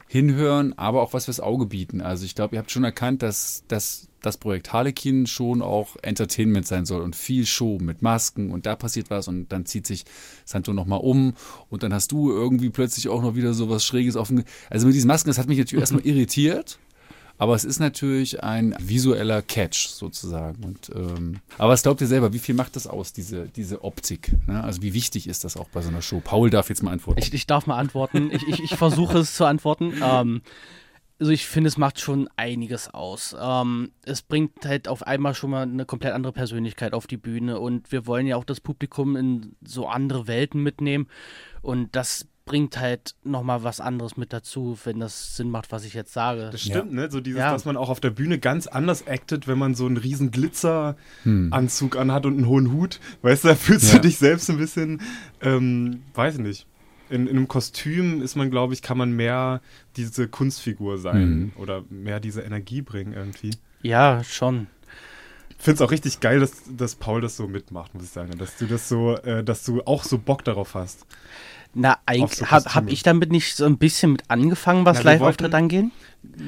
Hinhören, aber auch was fürs Auge bieten. Also ich glaube, ihr habt schon erkannt, dass, dass das Projekt Harlequin schon auch Entertainment sein soll und viel Show mit Masken und da passiert was und dann zieht sich Santo nochmal um und dann hast du irgendwie plötzlich auch noch wieder so was Schräges auf dem... Also mit diesen Masken, das hat mich natürlich erstmal irritiert. Aber es ist natürlich ein visueller Catch sozusagen. Und, ähm, aber was glaubt ihr selber, wie viel macht das aus, diese, diese Optik? Ne? Also wie wichtig ist das auch bei so einer Show? Paul darf jetzt mal antworten. Ich, ich darf mal antworten. Ich, ich, ich versuche es zu antworten. Ähm, also ich finde, es macht schon einiges aus. Ähm, es bringt halt auf einmal schon mal eine komplett andere Persönlichkeit auf die Bühne und wir wollen ja auch das Publikum in so andere Welten mitnehmen und das bringt halt nochmal was anderes mit dazu, wenn das Sinn macht, was ich jetzt sage. Das stimmt, ne? So dieses, Ja. dass man auch auf der Bühne ganz anders actet, wenn man so einen riesen Glitzeranzug anhat und einen hohen Hut. Weißt du, da fühlst Ja. du dich selbst ein bisschen, ähm, weiß ich nicht. In, in einem Kostüm ist man, glaube ich, kann man mehr diese Kunstfigur sein Mhm. oder mehr diese Energie bringen irgendwie. Ja, schon. Ich finde es auch richtig geil, dass, dass Paul das so mitmacht, muss ich sagen. Dass du das so, äh, dass du auch so Bock darauf hast. Na, eigentlich habe hab ich damit nicht so ein bisschen mit angefangen, was Live-Auftritt angeht?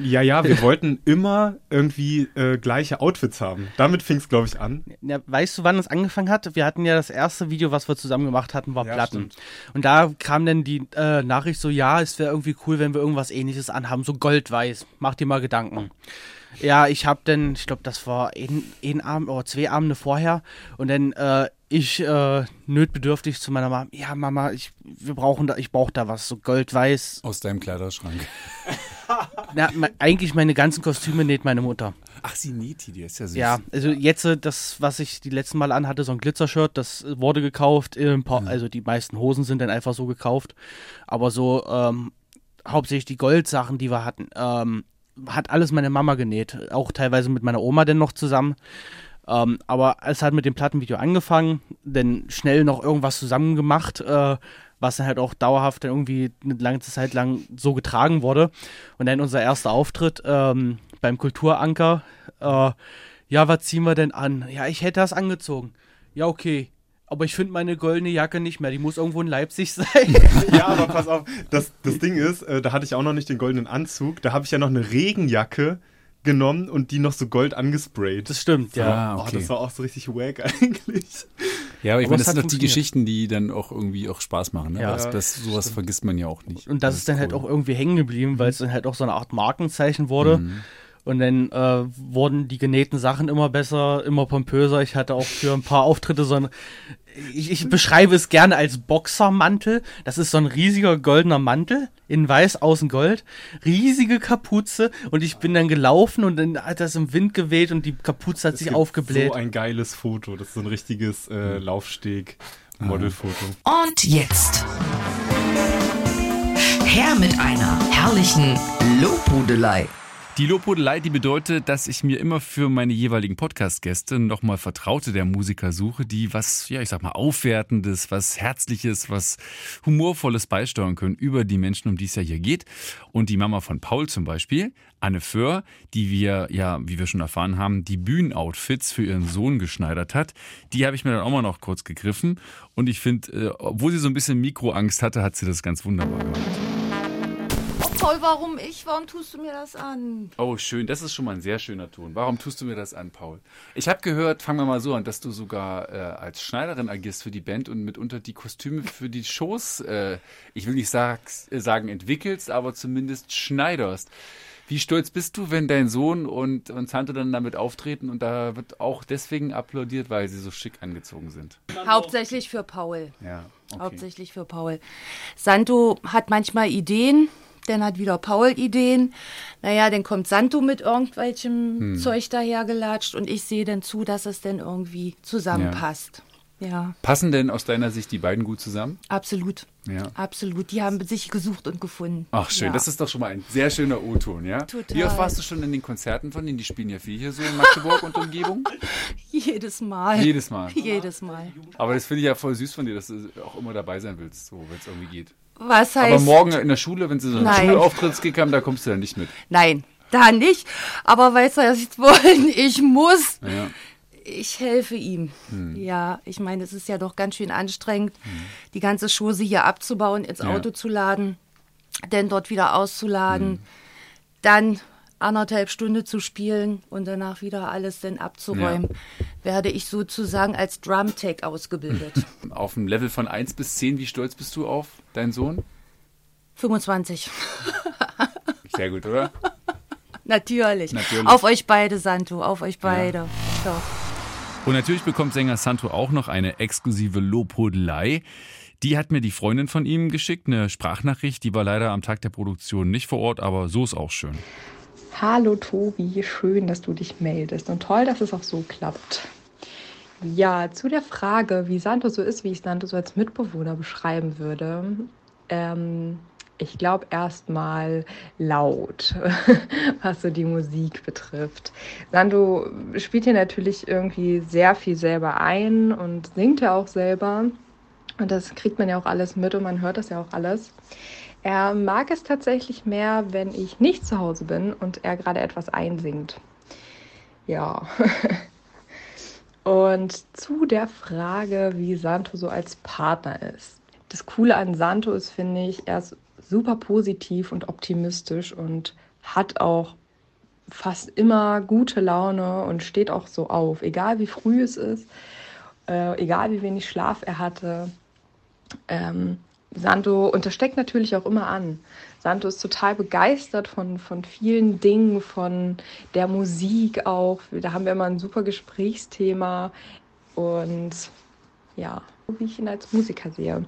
Ja, ja, wir wollten immer irgendwie äh, gleiche Outfits haben. Damit fing es, glaube ich, an. Ja, weißt du, wann es angefangen hat? Wir hatten ja das erste Video, was wir zusammen gemacht hatten, war Ja, Platten. stimmt. Und da kam dann die äh, Nachricht so, ja, es wäre irgendwie cool, wenn wir irgendwas ähnliches anhaben, so goldweiß. Mach dir mal Gedanken. Ja, ich habe dann, ich glaube, das war ein, ein Abend oder zwei Abende vorher und dann äh, ich äh, nötbedürftig zu meiner Mama, ja Mama, ich, wir brauchen da, ich brauche da was, so goldweiß. Aus deinem Kleiderschrank. Na, eigentlich meine ganzen Kostüme näht meine Mutter. Ach, sie näht die, die ist ja süß. Ja, also jetzt äh, das, was ich die letzten Mal anhatte, so ein Glitzershirt, das äh, wurde gekauft. paar, Also die meisten Hosen sind dann einfach so gekauft. Aber so ähm, hauptsächlich die Goldsachen, die wir hatten, ähm, hat alles meine Mama genäht. Auch teilweise mit meiner Oma dann noch zusammen. Ähm, aber es hat mit dem Plattenvideo angefangen, dann schnell noch irgendwas zusammen gemacht, äh, was dann halt auch dauerhaft dann irgendwie eine lange Zeit lang so getragen wurde. Und dann unser erster Auftritt ähm, beim Kulturanker. Äh, ja, was ziehen wir denn an? Ja, ich hätte das angezogen. Ja, okay. Aber ich finde meine goldene Jacke nicht mehr. Die muss irgendwo in Leipzig sein. Ja, aber pass auf, das, das Ding ist, äh, da hatte ich auch noch nicht den goldenen Anzug. Da habe ich ja noch eine Regenjacke genommen und die noch so gold angesprayt. Das stimmt, ja. Ah, Oh, okay. das war auch so richtig wack eigentlich. ja, aber ich Aber meine, das sind doch die. Geschichten, die dann auch irgendwie auch Spaß machen. Ne? Ja. Weil das, das, sowas vergisst man ja auch nicht. Und das, ist dann halt cool. auch irgendwie hängen geblieben, weil es dann halt auch so eine Art Markenzeichen wurde. Mhm. Und dann äh, wurden die genähten Sachen immer besser, immer pompöser. Ich hatte auch für ein paar Auftritte so ein. Ich, ich beschreibe es gerne als Boxermantel. Das ist so ein riesiger goldener Mantel, in weiß, außen gold. Riesige Kapuze. Und ich bin dann gelaufen und dann hat das im Wind geweht und die Kapuze hat Es sich gibt aufgebläht. So ein geiles Foto. Das ist so ein richtiges äh, Laufsteg. Modelfoto. Und jetzt. Her mit einer herrlichen Lobhudelei. Die Lobhudelei, die bedeutet, dass ich mir immer für meine jeweiligen Podcast-Gäste nochmal Vertraute der Musiker suche, die was, ja, ich sag mal, Aufwertendes, was Herzliches, was Humorvolles beisteuern können über die Menschen, um die es ja hier geht. Und die Mama von Paul zum Beispiel, Anne Föhr, die wir, ja, wie wir schon erfahren haben, die Bühnenoutfits für ihren Sohn geschneidert hat, die habe ich mir dann auch mal noch kurz gegriffen. Und ich finde, äh, obwohl sie so ein bisschen Mikroangst hatte, hat sie das ganz wunderbar gemacht. Paul, warum ich? Warum tust du mir das an? Oh, schön. Das ist schon mal ein sehr schöner Ton. Warum tust du mir das an, Paul? Ich habe gehört, fangen wir mal so an, dass du sogar äh, als Schneiderin agierst für die Band und mitunter die Kostüme für die Shows, äh, ich will nicht äh, sagen entwickelst, aber zumindest schneiderst. Wie stolz bist du, wenn dein Sohn und, und Tante dann damit auftreten und da wird auch deswegen applaudiert, weil sie so schick angezogen sind? Hauptsächlich für Paul. Ja, okay. Hauptsächlich für Paul. Santo hat manchmal Ideen, dann hat wieder Paul Ideen. Naja, dann kommt Santo mit irgendwelchem Hm. Zeug dahergelatscht und ich sehe dann zu, dass es dann irgendwie zusammenpasst. Ja. Passen denn aus deiner Sicht die beiden gut zusammen? absolut. Ja. Absolut. Die haben sich gesucht und gefunden. Ach schön, ja. das ist doch schon mal ein sehr schöner O-Ton, ja? Total. Wie oft warst du schon in den Konzerten von denen? Die spielen ja viel hier so in Magdeburg und Umgebung. Jedes Mal. Jedes Mal. Jedes Mal. Aber das finde ich ja voll süß von dir, dass du auch immer dabei sein willst, so, wenn es irgendwie geht. Was heißt. Aber morgen in der Schule, wenn sie so einen. Schulauftrittskick haben, da kommst du dann nicht mit. Nein, da nicht. Aber weißt du, was ich wollen? Ich muss. Ja. Ich helfe ihm. Ja, ich meine, es ist ja doch ganz schön anstrengend, die ganze Chose hier abzubauen, ins Ja. Auto zu laden, dann dort wieder auszuladen, dann anderthalb Stunden zu spielen und danach wieder alles dann abzuräumen, werde ich sozusagen als Drum-Tech ausgebildet. Auf dem Level von 1 bis 10, wie stolz bist du auf deinen Sohn? 25. Sehr gut, oder? Natürlich. Natürlich. Auf euch beide, Santo, auf euch beide. Doch. Und natürlich bekommt Sänger Santo auch noch eine exklusive Lobhudelei. Die hat mir die Freundin von ihm geschickt, eine Sprachnachricht. Die war leider am Tag der Produktion nicht vor Ort, aber so ist auch schön. Hallo Tobi, schön, dass du dich meldest und toll, dass es auch so klappt. Ja, zu der Frage, wie Santo so ist, wie ich Santo so als Mitbewohner beschreiben würde. Ähm, ich glaube erstmal laut, was so die Musik betrifft. Santo spielt hier natürlich irgendwie sehr viel selber ein und singt ja auch selber. Und das kriegt man ja auch alles mit und man hört das ja auch alles. Er mag es tatsächlich mehr, wenn ich nicht zu Hause bin und er gerade etwas einsingt. Ja. Und zu der Frage, wie Santo so als Partner ist. Das Coole an Santo ist, finde ich, er ist super positiv und optimistisch und hat auch fast immer gute Laune und steht auch so auf, egal wie früh es ist, äh, egal wie wenig Schlaf er hatte. Ähm, Santo, und das steckt natürlich auch immer an. Santo ist total begeistert von, von vielen Dingen, von der Musik auch. Da haben wir immer ein super Gesprächsthema. Und ja, wie ich ihn als Musiker sehe.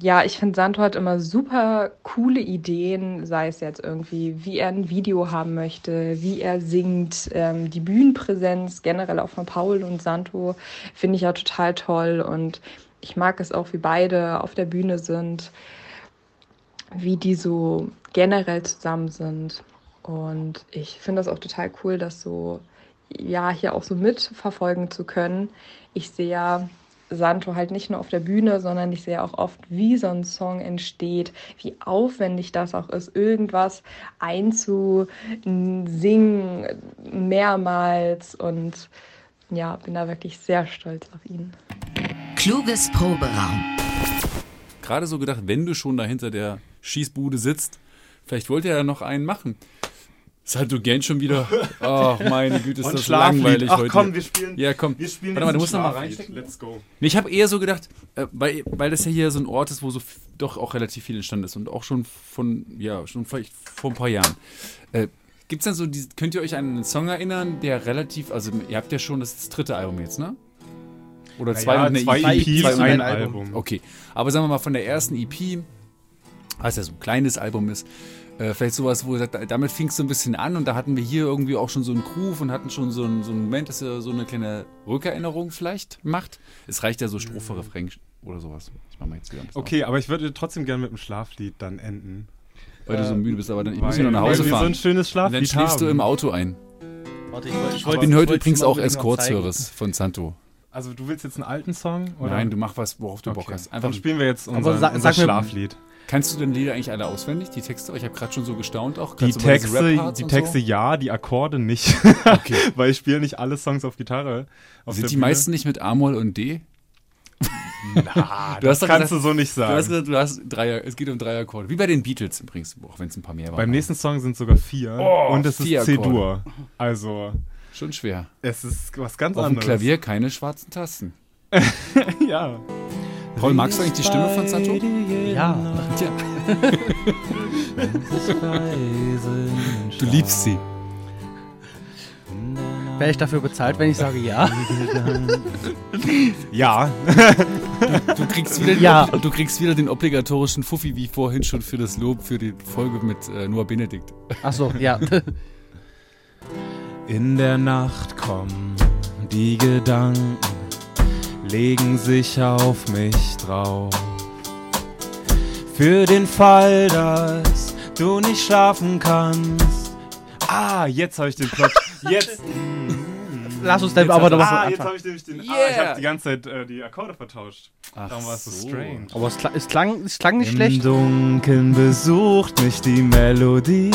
Ja, ich finde, Santo hat immer super coole Ideen, sei es jetzt irgendwie, wie er ein Video haben möchte, wie er singt, ähm, die Bühnenpräsenz generell auch von Paul und Santo finde ich ja total toll und ich mag es auch, wie beide auf der Bühne sind, wie die so generell zusammen sind. Und ich finde das auch total cool, das so, ja, hier auch so mitverfolgen zu können. Ich sehe ja Santo halt nicht nur auf der Bühne, sondern ich sehe auch oft, wie so ein Song entsteht, wie aufwendig das auch ist, irgendwas einzusingen mehrmals und ja, bin da wirklich sehr stolz auf ihn. Kluges Proberaum. Gerade so gedacht, wenn du schon da hinter der Schießbude sitzt, vielleicht wollt ihr ja noch einen machen. Santo gähnt schon wieder. Ach, meine Güte, ist das langweilig Ach heute. komm, wir spielen- Ja, komm. wir spielen Warte mal, du musst noch mal reinstecken. Let's go. Nee, ich habe eher so gedacht, äh, weil, weil das ja hier so ein Ort ist, wo so doch auch relativ viel entstanden ist und auch schon von, ja, schon vielleicht vor ein paar Jahren. Äh, Gibt's denn so, die, könnt ihr euch an einen Song erinnern, der relativ, also ihr habt ja schon das, ist das dritte Album jetzt, ne? Oder Naja, zwei eine zwei EP, EPs zwei und und ein Album. Album. Okay, aber sagen wir mal von der ersten EP, als ja so ein kleines Album ist, Äh, vielleicht sowas, wo ihr sagt, damit fing es so ein bisschen an und da hatten wir hier irgendwie auch schon so einen Groove und hatten schon so einen, so einen Moment, dass ihr so eine kleine Rückerinnerung vielleicht macht. Es reicht ja so Strophe, Refrain oder sowas. Ich mach mal jetzt wieder Okay, aber ich würde trotzdem gerne mit einem Schlaflied dann enden. auf, Weil du so müde bist, aber dann ich Weil, muss ja noch nach Hause wir so ein fahren. schönes Und Schlaflied dann schläfst du im Auto ein. Warte, ich, wollte- ich, Ich bin heute übrigens auch. Escort-Service von Santo. Also du willst jetzt einen alten Song? Oder? Nein, du mach was, worauf du Bock Okay. hast. Einfach Dann spielen wir jetzt unser, sa- unser sag Schlaflied. Kannst du denn Lieder eigentlich alle auswendig, die Texte? Ich habe gerade schon so gestaunt auch. Die du Texte, die Texte So? ja, die Akkorde nicht. Okay. Weil ich spiele nicht alle Songs auf Gitarre. Auf Sind die Bühne. meisten nicht mit A-Moll und D? Na, Du das kannst gesagt- du so nicht Du sagen. hast gesagt, du hast drei, es geht um drei Akkorde. Wie bei den Beatles übrigens, auch wenn es ein paar mehr waren. Beim nächsten Song sind sogar vier Oh, und es ist vier C-Dur. Also Schon schwer. es ist was ganz Auf dem anderes. Klavier keine schwarzen Tasten. Ja. Paul, magst du eigentlich die Stimme von Santo? Ja, Tja. Du liebst sie. wäre ich dafür bezahlt, wenn ich sage ja? Ja. Du kriegst wieder, den, Ja. du kriegst wieder den obligatorischen Fuffi, wie vorhin schon für das Lob für die Folge mit äh, Noah Benedikt. Achso, ja. In der Nacht kommen die Gedanken, legen sich auf mich drauf. Für den Fall, dass du nicht schlafen kannst. Ah, jetzt habe ich den Plot. Jetzt. Lass uns dann aber noch was ah, jetzt habe ich nämlich den. Ah, ich Yeah. habe die ganze Zeit äh, die Akkorde vertauscht. Ach Darum war es so strange. Aber es, kla- es, klang, es klang nicht Im schlecht. Dunkeln besucht mich die Melodie.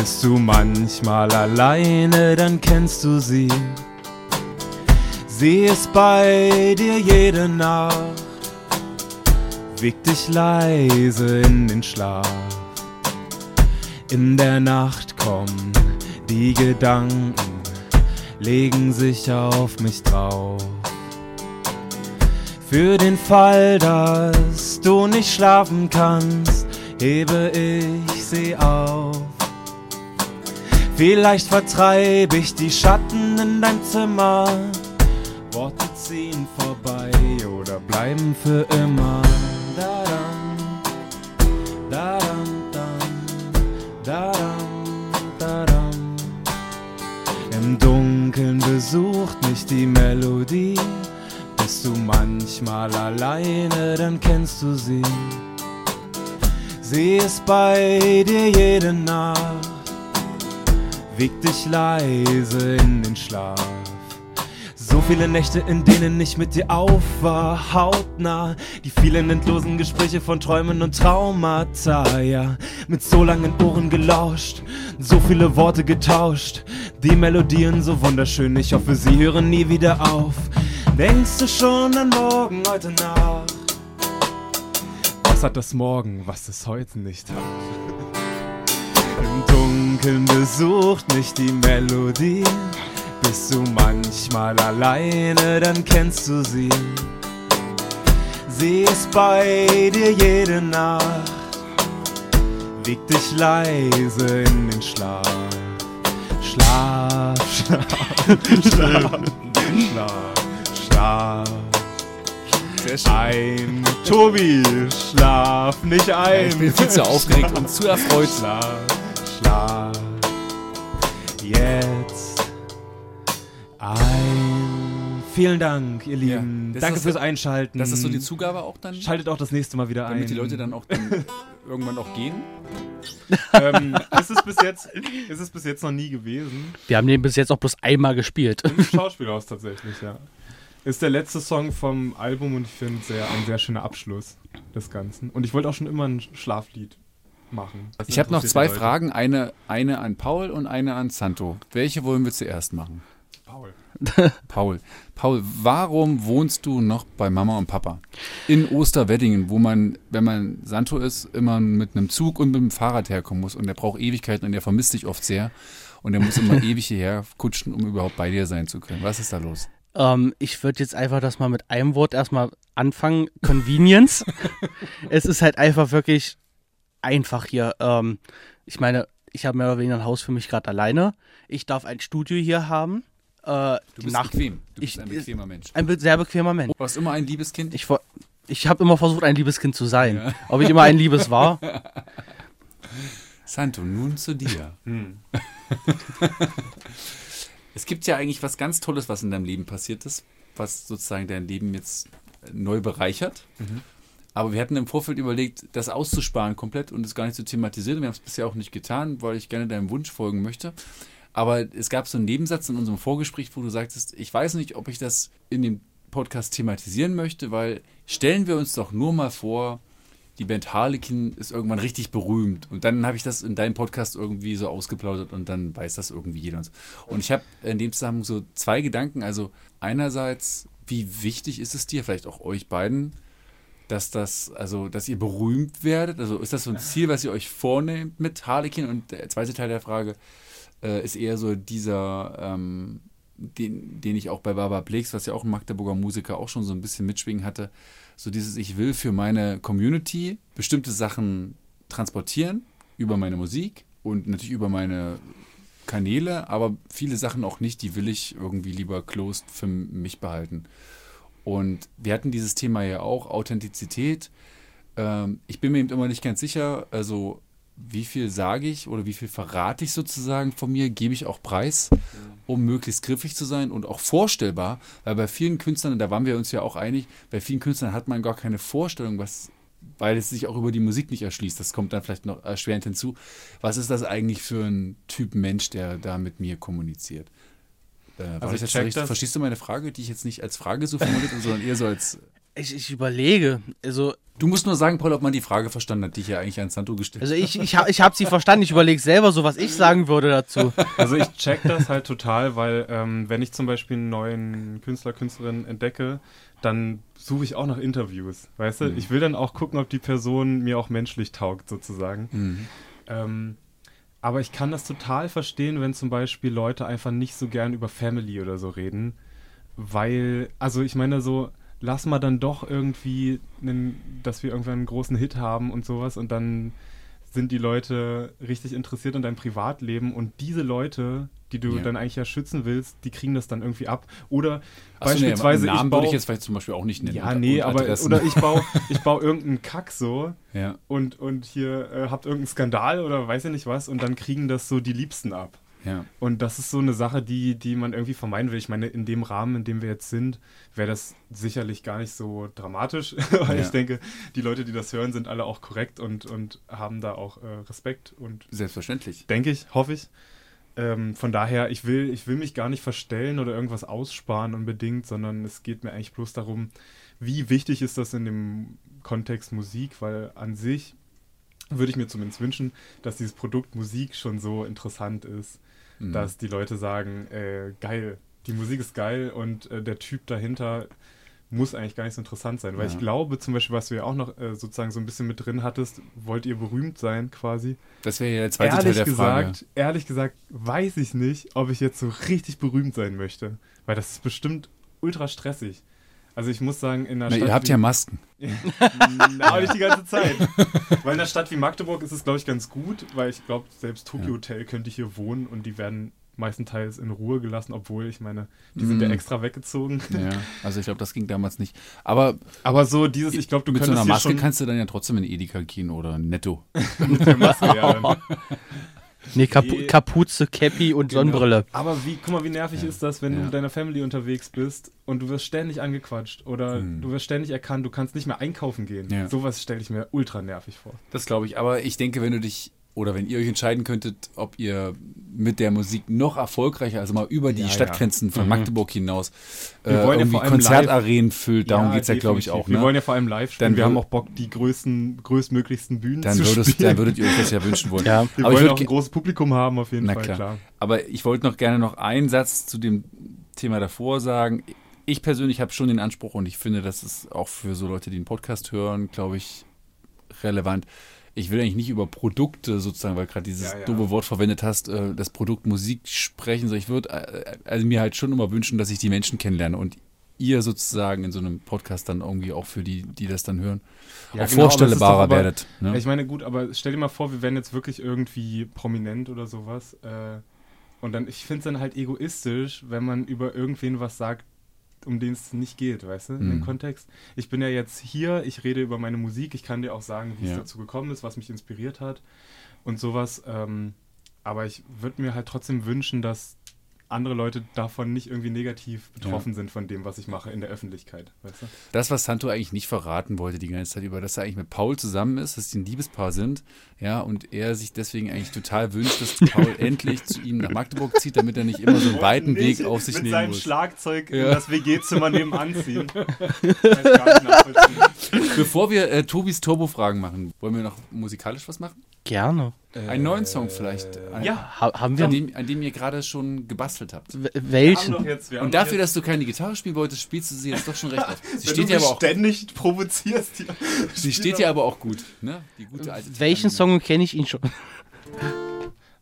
Bist du manchmal alleine, dann kennst du sie. Sie ist bei dir jede Nacht, wiegt dich leise in den Schlaf. In der Nacht kommen die Gedanken, legen sich auf mich drauf. Für den Fall, dass du nicht schlafen kannst, hebe ich sie auf. Vielleicht vertreibe ich die Schatten in dein Zimmer. Worte ziehen vorbei oder bleiben für immer. Da-dam, da-dam, dam, da-dam, da-dam. Im Dunkeln besucht mich die Melodie. Bist du manchmal alleine, dann kennst du sie. Sie ist bei dir jede Nacht, wiegt dich leise in den Schlaf. So viele Nächte, in denen ich mit dir auf war, hautnah. Die vielen endlosen Gespräche von Träumen und Traumata, ja. Mit so langen Ohren gelauscht, so viele Worte getauscht. Die Melodien so wunderschön, ich hoffe, sie hören nie wieder auf. Denkst du schon an morgen, heute Nacht? Was hat das morgen, was es heute nicht hat? Im Dunkeln besucht mich die Melodie. Bist du manchmal alleine, dann kennst du sie. Sie ist bei dir jede Nacht, wiegt dich leise in den Schlaf. Schlaf, schlaf, schlaf, schlaf, schlaf. Ein Tobi, schlaf nicht ein. Ich bin viel zu aufgeregt und zu erfreut. Schlaf. Jetzt ein. Vielen Dank, ihr Lieben. das Danke fürs so- Einschalten. Das ist so die Zugabe auch dann, Schaltet auch das nächste Mal wieder ein. damit die Leute dann auch dann irgendwann auch gehen. ähm, ist, es bis jetzt, ist es bis jetzt noch nie gewesen. Wir haben den bis jetzt auch bloß einmal gespielt. Im Schauspielhaus tatsächlich, ja. Ist der letzte Song vom Album und ich finde sehr, ein sehr schöner Abschluss des Ganzen. Und ich wollte auch schon immer ein Schlaflied machen. Das Ich habe noch zwei. Fragen, eine, eine an Paul und eine an Santo. Welche wollen wir zuerst machen? Paul. Paul. Paul, warum wohnst du noch bei Mama und Papa? In Osterweddingen, wo man, wenn man Santo ist, immer mit einem Zug und mit dem Fahrrad herkommen muss und der braucht Ewigkeiten und der vermisst dich oft sehr und der muss immer ewig hierher kutschen, um überhaupt bei dir sein zu können. Was ist da los? Ähm, ich würde jetzt einfach das mal mit einem Wort erstmal anfangen. Convenience. es ist halt einfach wirklich einfach hier. Ähm, ich meine, ich habe mehr oder weniger ein Haus für mich gerade alleine. Ich darf ein Studio hier haben. Äh, Du bist Nach- bequem. Du ich- bist ein bequemer Mensch. Ein be- sehr bequemer Mensch. Du warst immer ein Liebeskind. Ich, vor- ich habe immer versucht, ein Liebeskind zu sein. Ja. Ob ich immer ein Liebes war? Santo, nun zu dir. Hm. es gibt ja eigentlich was ganz Tolles, was in deinem Leben passiert ist, was sozusagen dein Leben jetzt neu bereichert. Mhm. Aber wir hatten im Vorfeld überlegt, das auszusparen komplett und es gar nicht zu thematisieren. Wir haben es bisher auch nicht getan, weil ich gerne deinem Wunsch folgen möchte. Aber es gab so einen Nebensatz in unserem Vorgespräch, wo du sagtest, ich weiß nicht, ob ich das in dem Podcast thematisieren möchte, weil stellen wir uns doch nur mal vor, die Band Harlequin ist irgendwann richtig berühmt. Und dann habe ich das in deinem Podcast irgendwie so ausgeplaudert und dann weiß das irgendwie jeder. Und ich habe in dem Zusammenhang so zwei Gedanken. Also einerseits, wie wichtig ist es dir, vielleicht auch euch beiden, dass das, also, dass ihr berühmt werdet? Also ist das so ein Ziel, was ihr euch vornehmt mit Harlequin? Und der zweite Teil der Frage äh, ist eher so dieser, ähm, den, den ich auch bei Baba Blix, was ja auch ein Magdeburger Musiker auch schon so ein bisschen mitschwingen hatte, so dieses, ich will für meine Community bestimmte Sachen transportieren über meine Musik und natürlich über meine Kanäle, aber viele Sachen auch nicht, die will ich irgendwie lieber closed für mich behalten. Und wir hatten dieses Thema ja auch, Authentizität. Ähm, ich bin mir eben immer nicht ganz sicher, also wie viel sage ich oder wie viel verrate ich sozusagen von mir, gebe ich auch preis, um möglichst griffig zu sein und auch vorstellbar, weil bei vielen Künstlern, da waren wir uns ja auch einig, bei vielen Künstlern hat man gar keine Vorstellung, was, weil es sich auch über die Musik nicht erschließt, das kommt dann vielleicht noch erschwerend hinzu, was ist das eigentlich für ein Typ Mensch, der da mit mir kommuniziert? Äh, Also check recht, das. verstehst du meine Frage, die ich jetzt nicht als Frage so formuliert, habe, sondern eher so als Ich, ich überlege. Also, Du musst nur sagen, Paul, ob man die Frage verstanden hat, die ich ja eigentlich an Santo gestellt also ich, ich, ich habe sie verstanden. Ich überlege selber so, was ich sagen würde dazu. Also ich check das halt total, weil ähm, wenn ich zum Beispiel einen neuen Künstler, Künstlerin entdecke, dann suche ich auch nach Interviews, weißt du? Mhm. Ich will dann auch gucken, ob die Person mir auch menschlich taugt, sozusagen. Mhm. Ähm, aber ich kann das total verstehen, wenn zum Beispiel Leute einfach nicht so gern über Family oder so reden, weil, also ich meine so, lass mal dann doch irgendwie, einen, dass wir irgendwann einen großen Hit haben und sowas und dann sind die Leute richtig interessiert in deinem Privatleben und diese Leute, die du Ja. dann eigentlich ja schützen willst, die kriegen das dann irgendwie ab. Oder Achso, nee, beispielsweise Namen ich baue, würde ich jetzt vielleicht zum Beispiel auch nicht nennen. ja, nee, aber oder ich baue, ich baue irgendeinen Kack so ja. und, und hier äh, habt irgendeinen Skandal oder weiß ich nicht was und dann kriegen das so die Liebsten ab. Ja. Und das ist so eine Sache, die, die man irgendwie vermeiden will. Ich meine, in dem Rahmen, in dem wir jetzt sind, wäre das sicherlich gar nicht so dramatisch, weil Ja. ich denke, die Leute, die das hören, sind alle auch korrekt und, und haben da auch äh, Respekt und Selbstverständlich. denke ich, hoffe ich. Ähm, von daher, ich will, ich will mich gar nicht verstellen oder irgendwas aussparen unbedingt, sondern es geht mir eigentlich bloß darum, wie wichtig ist das in dem Kontext Musik, weil an sich würde ich mir zumindest wünschen, dass dieses Produkt Musik schon so interessant ist, Mhm. dass die Leute sagen, äh, geil, die Musik ist geil und äh, der Typ dahinter muss eigentlich gar nicht so interessant sein. Weil Ja. ich glaube zum Beispiel, was du ja auch noch äh, sozusagen so ein bisschen mit drin hattest, wollt ihr berühmt sein quasi? Das wäre ja der zweite ehrlich Teil der gesagt, Frage. ehrlich gesagt, weiß ich nicht, ob ich jetzt so richtig berühmt sein möchte. Weil das ist bestimmt ultra stressig. Also ich muss sagen, in einer Na, Stadt ihr habt ja Masken. Na, aber nicht die ganze Zeit. Weil in einer Stadt wie Magdeburg ist es, glaube ich, ganz gut, weil ich glaube, selbst Tokyo Ja. Hotel könnte hier wohnen und die werden meistenteils in Ruhe gelassen, obwohl ich meine, die sind ja Mm. extra weggezogen. Ja, also ich glaube, das ging damals nicht. Aber Aber so dieses, ich glaube, du mit so könntest einer hier Maske kannst du dann ja trotzdem in Edeka gehen oder Netto. mit der Maske, ja, dann. Nee, Kapu. Kapuze, Cappy und Genau. Sonnenbrille. Aber wie, guck mal, wie nervig Ja. ist das, wenn du Ja. mit deiner Family unterwegs bist und du wirst ständig angequatscht oder Hm. du wirst ständig erkannt, du kannst nicht mehr einkaufen gehen. Ja. Sowas stelle ich mir ultra nervig vor. Das glaube ich. Aber ich denke, wenn du dich oder wenn ihr euch entscheiden könntet, ob ihr mit der Musik noch erfolgreicher, also mal über die Ja, ja. Stadtgrenzen von Mhm. Magdeburg hinaus, Wir äh, wollen ja irgendwie allem Konzertarenen füllt, darum Ja, geht's ja, glaube ich, auch. Wir Ne? wollen ja vor allem live spielen. Dann wir haben auch Bock, die größten, größtmöglichsten Bühnen dann, zu würdest, spielen. dann würdet ihr euch das ja wünschen wollen. Ja. wir Aber ich wollen würd auch ein großes Publikum haben, auf jeden Na Fall, klar. klar. Aber ich wollte noch gerne noch einen Satz zu dem Thema davor sagen. Ich persönlich habe schon den Anspruch und ich finde, das ist auch für so Leute, die einen Podcast hören, glaube ich, relevant. Ich will eigentlich nicht über Produkte sozusagen, weil gerade dieses Ja, ja. doofe Wort verwendet hast, äh, das Produkt Musik sprechen. So, ich würde äh, also mir halt schon immer wünschen, dass ich die Menschen kennenlerne und ihr sozusagen in so einem Podcast dann irgendwie auch für die, die das dann hören, Ja, auch genau, vorstellbarer aber- werdet. Ne? Ich meine, gut, aber stell dir mal vor, wir wären jetzt wirklich irgendwie prominent oder sowas. Äh, und dann, ich finde es dann halt egoistisch, wenn man über irgendwen was sagt, um den es nicht geht, weißt du, in dem Mhm. Kontext. Ich bin ja jetzt hier, ich rede über meine Musik, ich kann dir auch sagen, wie Ja. es dazu gekommen ist, was mich inspiriert hat. und sowas. Ähm, aber ich würde mir halt trotzdem wünschen, dass andere Leute davon nicht irgendwie negativ betroffen ja. sind von dem, was ich mache in der Öffentlichkeit. Weißt du? Das, was Santo eigentlich nicht verraten wollte die ganze Zeit über, dass er eigentlich mit Paul zusammen ist, dass sie ein Liebespaar sind, ja, und er sich deswegen eigentlich total wünscht, dass Paul endlich zu ihm nach Magdeburg zieht, damit er nicht immer so einen weiten Weg auf sich nehmen muss. Mit seinem Schlagzeug ja. in das WG-Zimmer nebenan ziehen. Bevor wir äh, Tobis Turbo-Fragen machen, wollen wir noch musikalisch was machen? Gerne. Einen neuen Song vielleicht. An, ja, haben wir. An dem, an dem ihr gerade schon gebastelt habt. Welchen? Jetzt, Und dafür, dass du keine Gitarre spielen wolltest, spielst du sie jetzt doch schon recht auf. Sie steht du ja aber auch. ständig provozierst. Hier. Sie steht ja aber auch gut. Ne? Die gute alte Welchen Song kenne ich ihn schon?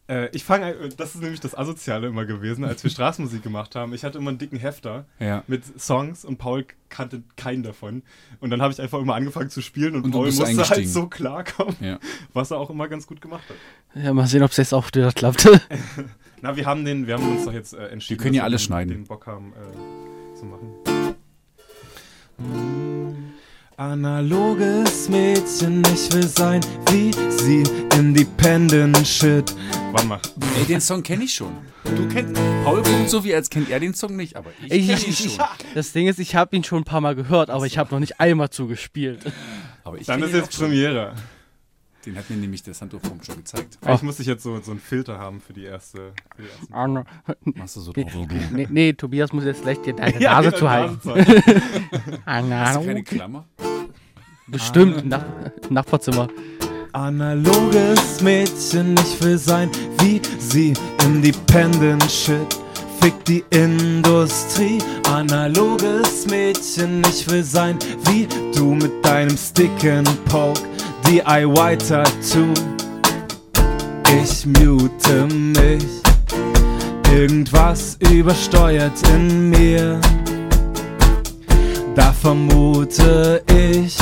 Äh, ich fange, das ist nämlich das Asoziale immer gewesen, als wir Straßenmusik gemacht haben. Ich hatte immer einen dicken Hefter ja. mit Songs und Paul kannte keinen davon. Und dann habe ich einfach immer angefangen zu spielen und, Und Paul musste halt so klarkommen, Ja. was er auch immer ganz gut gemacht hat. Ja, mal sehen, ob es jetzt auch wieder klappt. Na, wir haben den, wir haben uns doch jetzt äh, entschieden, Wir können ja alles den, schneiden. den Bock haben äh, zu machen. Analoges Mädchen, ich will sein wie sie, independent shit. Warte mal. Ey, den Song kenne ich schon. Du kennst Paul Punkt so wie als kennt er den Song nicht, aber ich Ich, kenne ihn schon. das Ding ist, ich habe ihn schon ein paar Mal gehört, aber ich habe noch nicht einmal zugespielt. Aber ich Dann kenn ist ihn jetzt auch schon. Premiere. Den hat mir nämlich der Santo Funk schon gezeigt. Eigentlich muss ich jetzt so, so einen Filter haben für die erste. Für die. Arno. Machst du so Nee, drauf, du. nee, nee, Tobias muss jetzt gleich dir deine Ja, Nase genau, zu halten. Nase zu Hast du keine Klammer? Bestimmt, nach, Nachbarzimmer. Analoges Mädchen, ich will sein wie sie, independent shit. Fick die Industrie, analoges Mädchen, ich will sein wie du mit deinem Stick and Poke, DIY Tattoo. Ich mute mich, irgendwas übersteuert in mir. Da vermute ich,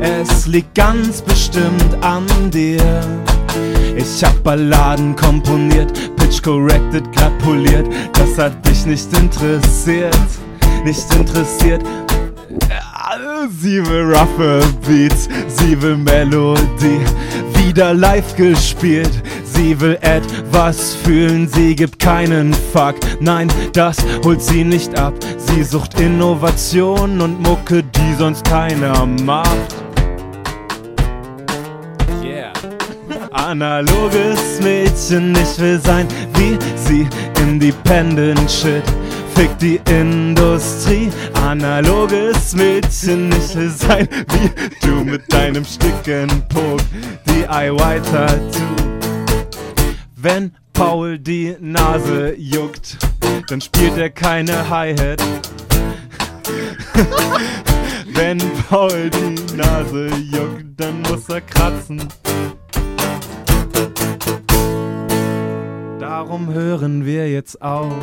es liegt ganz bestimmt an dir. Ich hab Balladen komponiert, pitch corrected, glatt poliert. Das hat dich nicht interessiert, nicht interessiert. Äh, Sie will roughe Beats, sie will Melodie, wieder live gespielt. Sie will etwas fühlen, sie gibt keinen Fuck. Nein, das holt sie nicht ab. Sie sucht Innovation und Mucke, die sonst keiner macht. Analoges Mädchen, ich will sein wie sie, independent shit. Fick die Industrie, analoges Mädchen, ich will sein wie du mit deinem Stick and Poke, DIY Tattoo. Wenn Paul die Nase juckt, dann spielt er keine Hi-Hat. Wenn Paul die Nase juckt, dann muss er kratzen. Darum hören wir jetzt auf.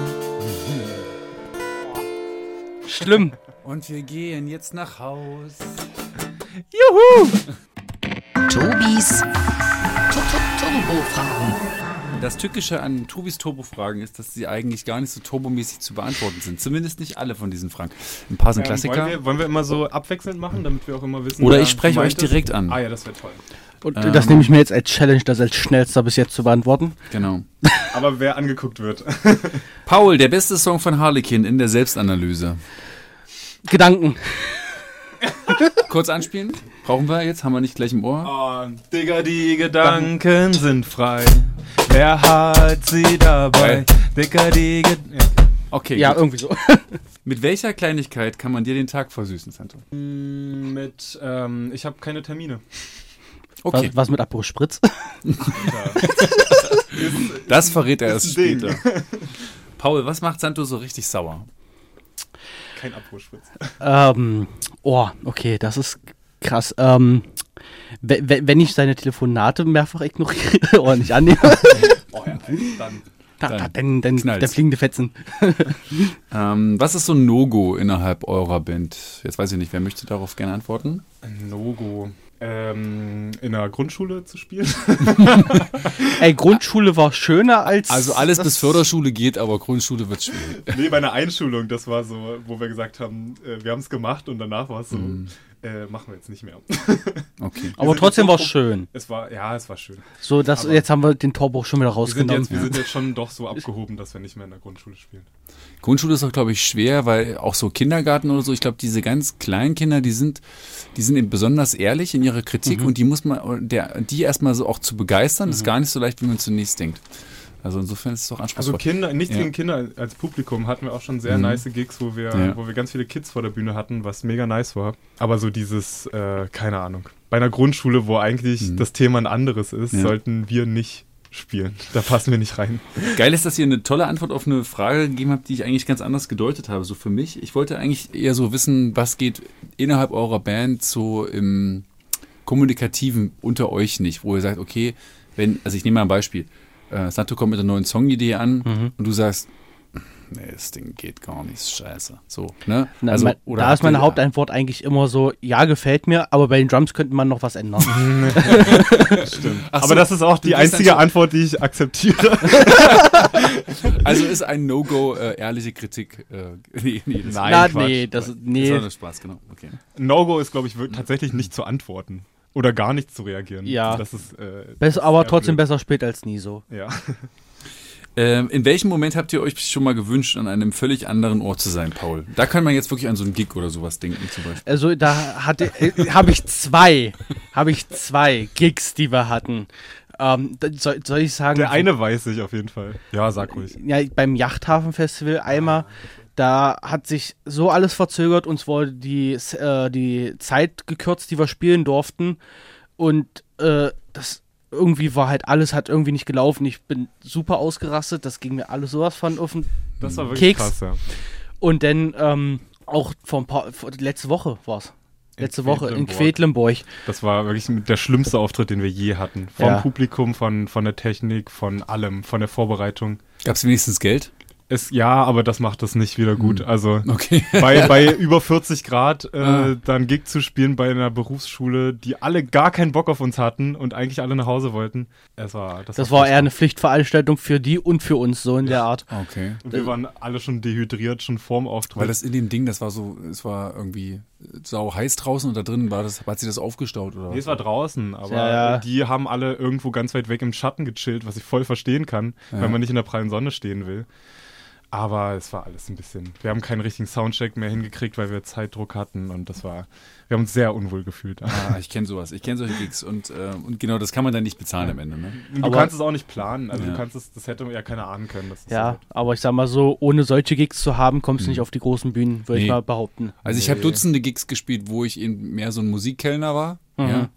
Schlimm. Und wir gehen jetzt nach Haus. Juhu! Tobis Turbo-Fragen. Das Tückische an Tobis Turbo-Fragen ist, dass sie eigentlich gar nicht so turbomäßig zu beantworten sind. Zumindest nicht alle von diesen Fragen. Ein paar sind Klassiker. wollen, wir, wollen wir immer so abwechselnd machen, damit wir auch immer wissen. Oder ich spreche euch direkt an. Ah ja, das wäre toll. Und Ähm. das nehme ich mir jetzt als Challenge, das als schnellster bis jetzt zu beantworten. Genau. Aber wer angeguckt wird. Paul, der beste Song von Harlequin in der Selbstanalyse. Gedanken. Kurz anspielen? Brauchen wir jetzt? Haben wir nicht gleich im Ohr? Oh, Digga, die Gedanken sind frei. Wer hat sie dabei? Digga, die Gedanken. Ja. Okay. Ja, gut. irgendwie so. Mit welcher Kleinigkeit kann man dir den Tag versüßen, Santo? Mit, ähm, ich habe keine Termine. Okay, Was, was mit Abbruch Spritz? das verrät er erst später. Paul, was macht Santo so richtig sauer? Kein Abbruchspritz. ähm, oh, okay, das ist krass. Ähm, we- we- wenn ich seine Telefonate mehrfach ignoriere oder nicht annehme, Oh ja, dann. da, Dann da, der fliegende Fetzen. Ähm, was ist so ein No-Go innerhalb eurer Band? Jetzt weiß ich nicht, wer möchte darauf gerne antworten? Ein No-Go. Ähm, in der Grundschule zu spielen. Ey, Grundschule war schöner als. Also alles das- bis Förderschule geht, aber Grundschule wird schwierig. nee, bei einer Einschulung, das war so, wo wir gesagt haben, äh, wir haben es gemacht und danach war es so, Mhm. Äh, machen wir jetzt nicht mehr. Okay. Aber trotzdem war es schön. Es war, ja, es war schön. So, dass Aber- jetzt haben wir den Torbruch schon wieder Wir sind, rausgenommen. jetzt, wir sind jetzt schon doch so abgehoben, dass wir nicht mehr in der Grundschule spielen. Grundschule ist auch, glaube ich, schwer, weil auch so Kindergarten oder so, ich glaube, diese ganz kleinen Kinder, die sind, die sind eben besonders ehrlich in ihrer Kritik und die muss man, der, die erstmal so auch zu begeistern, ist gar nicht so leicht, wie man zunächst denkt. Also insofern ist es auch Also anspruchsvoll. Kinder, nichts Ja. gegen Kinder als Publikum hatten wir auch schon sehr Mhm. nice Gigs, wo wir, Ja. wo wir ganz viele Kids vor der Bühne hatten, was mega nice war. Aber so dieses, äh, keine Ahnung, bei einer Grundschule, wo eigentlich Mhm. das Thema ein anderes ist, Ja. sollten wir nicht spielen. Da passen wir nicht rein. Geil ist, dass ihr eine tolle Antwort auf eine Frage gegeben habt, die ich eigentlich ganz anders gedeutet habe, so für mich. Ich wollte eigentlich eher so wissen, was geht innerhalb eurer Band so im Kommunikativen unter euch nicht, wo ihr sagt, okay, wenn, also ich nehme mal ein Beispiel. Äh, Santo kommt mit einer neuen Songidee an Mhm. und du sagst, nee, das Ding geht gar nicht, ist scheiße. So, ne? Na, Also, mein, oder da ist meine Hauptantwort eigentlich immer so, ja, gefällt mir, aber bei den Drums könnte man noch was ändern. Stimmt. Ach Aber so, das ist auch die einzige Antwort, die ich akzeptiere. Also ist ein No-Go äh, ehrliche Kritik. Äh, nee, nee, das Nein, Na, nee, das, Das nee. war nur Spaß, genau. Okay. No-Go ist, glaube ich, wirklich tatsächlich nicht zu antworten. Oder gar nicht zu reagieren. Ja. Das ist, äh, Besser, aber trotzdem blöd. besser spät als nie so. Ja. Ähm, in welchem Moment habt ihr euch schon mal gewünscht, an einem völlig anderen Ort zu sein, Paul? Da kann man jetzt wirklich an so einen Gig oder sowas denken, zum Beispiel. Also da hatte, äh, habe ich zwei, habe ich zwei Gigs, die wir hatten. Ähm, soll, soll ich sagen? Der eine weiß ich auf jeden Fall. Ja, sag ruhig. ja, beim Yachthafen-Festival einmal, da hat sich so alles verzögert, uns wurde die, äh, die Zeit gekürzt, die wir spielen durften. Und äh, das irgendwie war halt alles hat irgendwie nicht gelaufen. Ich bin super ausgerastet, das ging mir alles sowas von auf den Das war wirklich Keks. krass, ja. Und dann ähm, auch vor ein paar, vor, letzte Woche war's. In Letzte Woche in Quedlinburg. Das war wirklich der schlimmste Auftritt, den wir je hatten. Vom Ja. Publikum, von, von der Technik, von allem, von der Vorbereitung. Gab es wenigstens Geld? Es, ja, aber das macht es nicht wieder gut. Hm. Also Okay. bei, bei über 40 Grad äh, Ah. dann Gig zu spielen bei einer Berufsschule, die alle gar keinen Bock auf uns hatten und eigentlich alle nach Hause wollten. Es war, das, Das war eher eine Pflichtveranstaltung für die und für uns, so in der Art. Okay. Und wir waren alle schon dehydriert, schon vorm Auftritt. Weil das in dem Ding, das war so, es war irgendwie sau heiß draußen und da drin war das, hat sich das aufgestaut oder Nee, es war draußen, aber Ja, ja. die haben alle irgendwo ganz weit weg im Schatten gechillt, was ich voll verstehen kann, Ja. wenn man nicht in der prallen Sonne stehen will. Aber es war alles ein bisschen. Wir haben keinen richtigen Soundcheck mehr hingekriegt, weil wir Zeitdruck hatten und das war. Wir haben uns sehr unwohl gefühlt. Ah, ich kenne sowas. Ich kenne solche Gigs und, äh, und genau das kann man dann nicht bezahlen am Ende. Ne? Du Aber- kannst es auch nicht planen. Also Ja. du kannst es, das hätte ja keiner ahnen können. Ja, wird. aber ich sag mal so, ohne solche Gigs zu haben, kommst du nicht auf die großen Bühnen, würde Nee. ich mal behaupten. Also ich habe Nee. Dutzende Gigs gespielt, wo ich eben mehr so ein Musikkellner war. Mhm. Ja.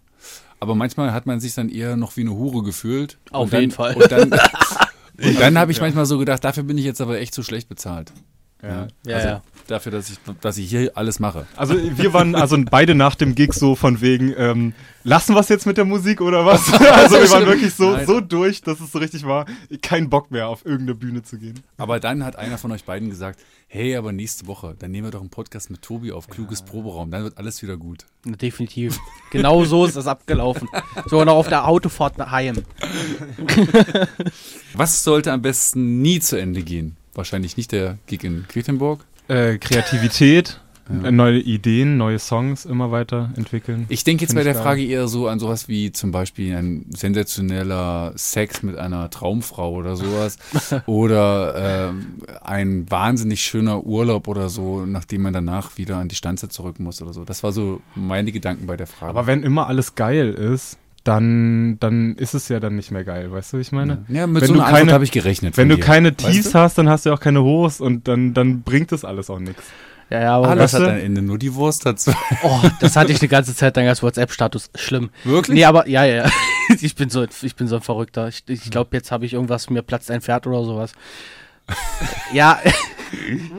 Aber manchmal hat man sich dann eher noch wie eine Hure gefühlt. Auf Und dann, jeden Fall. Und dann, und dann habe ich manchmal so gedacht, dafür bin ich jetzt aber echt zu schlecht bezahlt. Ja. Ja, also ja. Dafür, dass ich, dass ich hier alles mache. Also wir waren also beide nach dem Gig so von wegen, ähm, lassen wir es jetzt mit der Musik oder was? Also wir waren wirklich so, Nein. so durch, dass es so richtig war, kein Bock mehr auf irgendeine Bühne zu gehen. Aber dann hat einer von euch beiden gesagt, hey, aber nächste Woche, dann nehmen wir doch einen Podcast mit Tobi auf Kluges Proberaum, dann wird alles wieder gut. Na, Definitiv. Genau so ist das abgelaufen. Sogar noch auf der Autofahrt nach heim. Was sollte am besten nie zu Ende gehen? Wahrscheinlich nicht der Gig in Quedlinburg. Äh, Kreativität, Ja. äh, neue Ideen, neue Songs immer weiter entwickeln. Ich denke jetzt bei der. Frage eher so an sowas wie zum Beispiel ein sensationeller Sex mit einer Traumfrau oder sowas. oder ähm, ein wahnsinnig schöner Urlaub oder so, nachdem man danach wieder an die Stanze zurück muss oder so. Das war so meine Gedanken bei der Frage. Aber wenn immer alles geil ist, dann, dann ist es ja dann nicht mehr geil, weißt du, wie ich meine? ja, mit wenn so du einer Antwort habe ich gerechnet. Wenn von du dir. keine Weißt Tiefs du? hast, dann hast du auch keine Hochs und dann, dann bringt das alles auch nichts. Ja, ja, aber Alles weißt hat ein Ende, nur die Wurst hat zwei. oh, das hatte ich eine ganze Zeit lang als WhatsApp-Status. Schlimm. Wirklich? Nee, aber ja, ja, ja. Ich bin so, ich bin so ein Verrückter. Ich, ich glaube, jetzt habe ich irgendwas, mir platzt ein Pferd oder sowas. ja.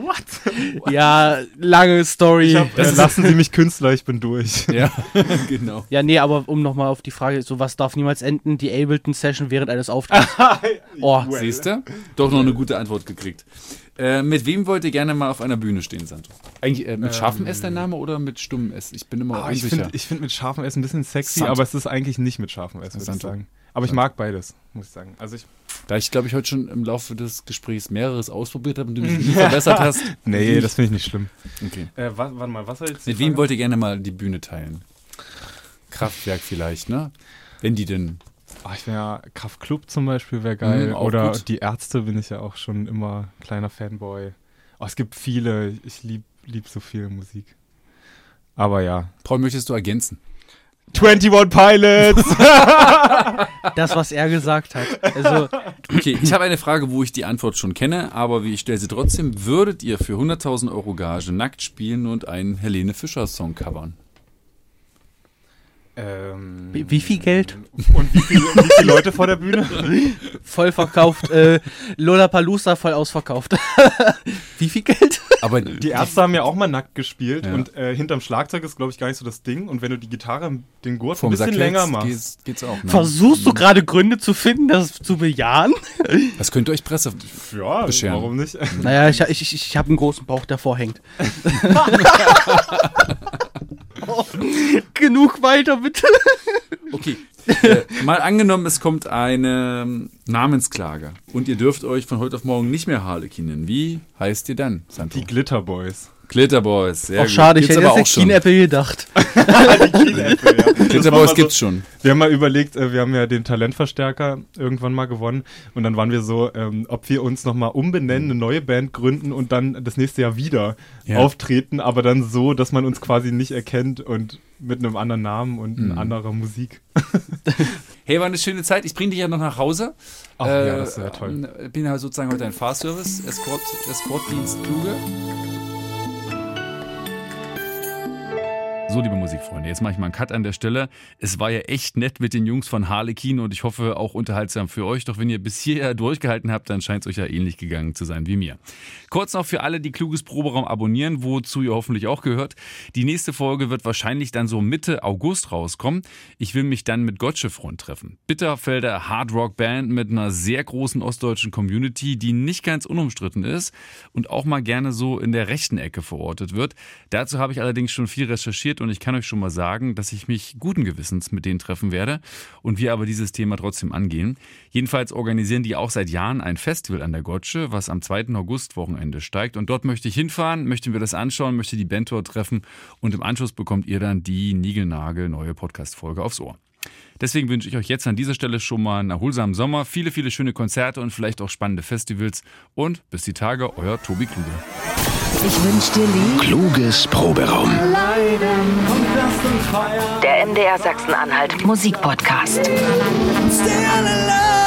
What? Ja, lange Story. Hab, äh, lassen Sie mich Künstler, ich bin durch. Ja, genau. ja, nee, aber um nochmal auf die Frage, so was darf niemals enden? Die Ableton-Session während eines Auftritts. Oh, Siehst du? Doch noch eine gute Antwort gekriegt. Äh, mit wem wollt ihr gerne mal auf einer Bühne stehen, Santo? Eigentlich äh, mit scharfem S dein Name oder mit stummem S? Ich bin immer Ah, ich unsicher. finde ich find mit scharfem S ein bisschen sexy, Sant. aber es ist eigentlich nicht mit scharfem S, würde ich sagen. Aber ich mag beides, muss ich sagen. Also ich, da ich, glaube ich, heute schon im Laufe des Gesprächs mehreres ausprobiert habe und du mich nie verbessert hast. nee, das finde ich nicht schlimm. Okay. Äh, wa- warte mal, was soll jetzt Mit wem wollt ihr gerne mal die Bühne teilen? Kraftwerk vielleicht, ne? Wenn die denn. Ah, ich wäre Kraftklub zum Beispiel, wäre geil. Mhm, Oder gut. die Ärzte bin ich ja auch schon immer kleiner Fanboy. Oh, es gibt viele, ich lieb, lieb so viel Musik. Aber ja. Paul, möchtest du ergänzen? 21 Pilots! Das, was er gesagt hat. Also, Okay, ich habe eine Frage, wo ich die Antwort schon kenne, aber wie ich stelle sie trotzdem. Würdet ihr für 100.000 Euro Gage nackt spielen und einen Helene Fischer Song covern? Ähm, wie, wie viel Geld? Und wie viele, wie viele Leute vor der Bühne? Voll verkauft. Äh, Lollapalooza voll ausverkauft. wie viel Geld? Aber Die Ärzte haben ja auch mal nackt gespielt Ja. und äh, hinterm Schlagzeug ist, glaube ich, gar nicht so das Ding. Und wenn du die Gitarre, den Gurt ein vom bisschen Sack länger machst. geht's, geht's auch. Ne? Versuchst du gerade Gründe zu finden, das zu bejahen? Das könnte euch Presse. Ja, bescheren. warum nicht? Naja, ich, ich, ich, ich habe einen großen Bauch, der vorhängt. Genug weiter, bitte. Okay. Äh, mal angenommen, es kommt eine ähm, Namensklage und ihr dürft euch von heute auf morgen nicht mehr Harlequin nennen. Wie heißt ihr dann, Santo? Die Glitterboys. Glitterboys. Sehr Auch gut. schade, ich Gibt's hätte aber jetzt auch der schon. Keen-Apple gedacht. Glitterboys gibt's schon. Wir haben mal überlegt, äh, wir haben ja den Talentverstärker irgendwann mal gewonnen und dann waren wir so, ähm, ob wir uns nochmal umbenennen, eine neue Band gründen und dann das nächste Jahr wieder Ja. auftreten, aber dann so, dass man uns quasi nicht erkennt und mit einem anderen Namen und Mhm. anderer Musik. Hey, war eine schöne Zeit. Ich bringe dich ja noch nach Hause. Ach ja, das wäre toll. äh, Bin ja sozusagen heute ein Fahrservice, Escort, Escortdienst Kluge. So, liebe Musikfreunde, jetzt mache ich mal einen Cut an der Stelle. Es war ja echt nett mit den Jungs von Harlequin und ich hoffe auch unterhaltsam für euch. Doch wenn ihr bis hierher durchgehalten habt, dann scheint es euch ja ähnlich gegangen zu sein wie mir. Kurz noch für alle, die Kluges Proberaum abonnieren, wozu ihr hoffentlich auch gehört. Die nächste Folge wird wahrscheinlich dann so Mitte August rauskommen. Ich will mich dann mit Gottsche-Front treffen. Bitterfelder Hardrock-Band mit einer sehr großen ostdeutschen Community, die nicht ganz unumstritten ist und auch mal gerne so in der rechten Ecke verortet wird. Dazu habe ich allerdings schon viel recherchiert und ich kann euch schon mal sagen, dass ich mich guten Gewissens mit denen treffen werde und wir aber dieses Thema trotzdem angehen. Jedenfalls organisieren die auch seit Jahren ein Festival an der Gotsche, was am 2. August-Wochenende steigt. Und dort möchte ich hinfahren, möchten wir das anschauen, möchte die Band dort treffen und im Anschluss bekommt ihr dann die Nigelnagel neue Podcast-Folge aufs Ohr. Deswegen wünsche ich euch jetzt an dieser Stelle schon mal einen erholsamen Sommer, viele, viele schöne Konzerte und vielleicht auch spannende Festivals. Und bis die Tage, euer Tobi Kluge. Ich wünsch dir lieb. Kluges Proberaum. Der MDR Sachsen-Anhalt Musikpodcast. Still in love.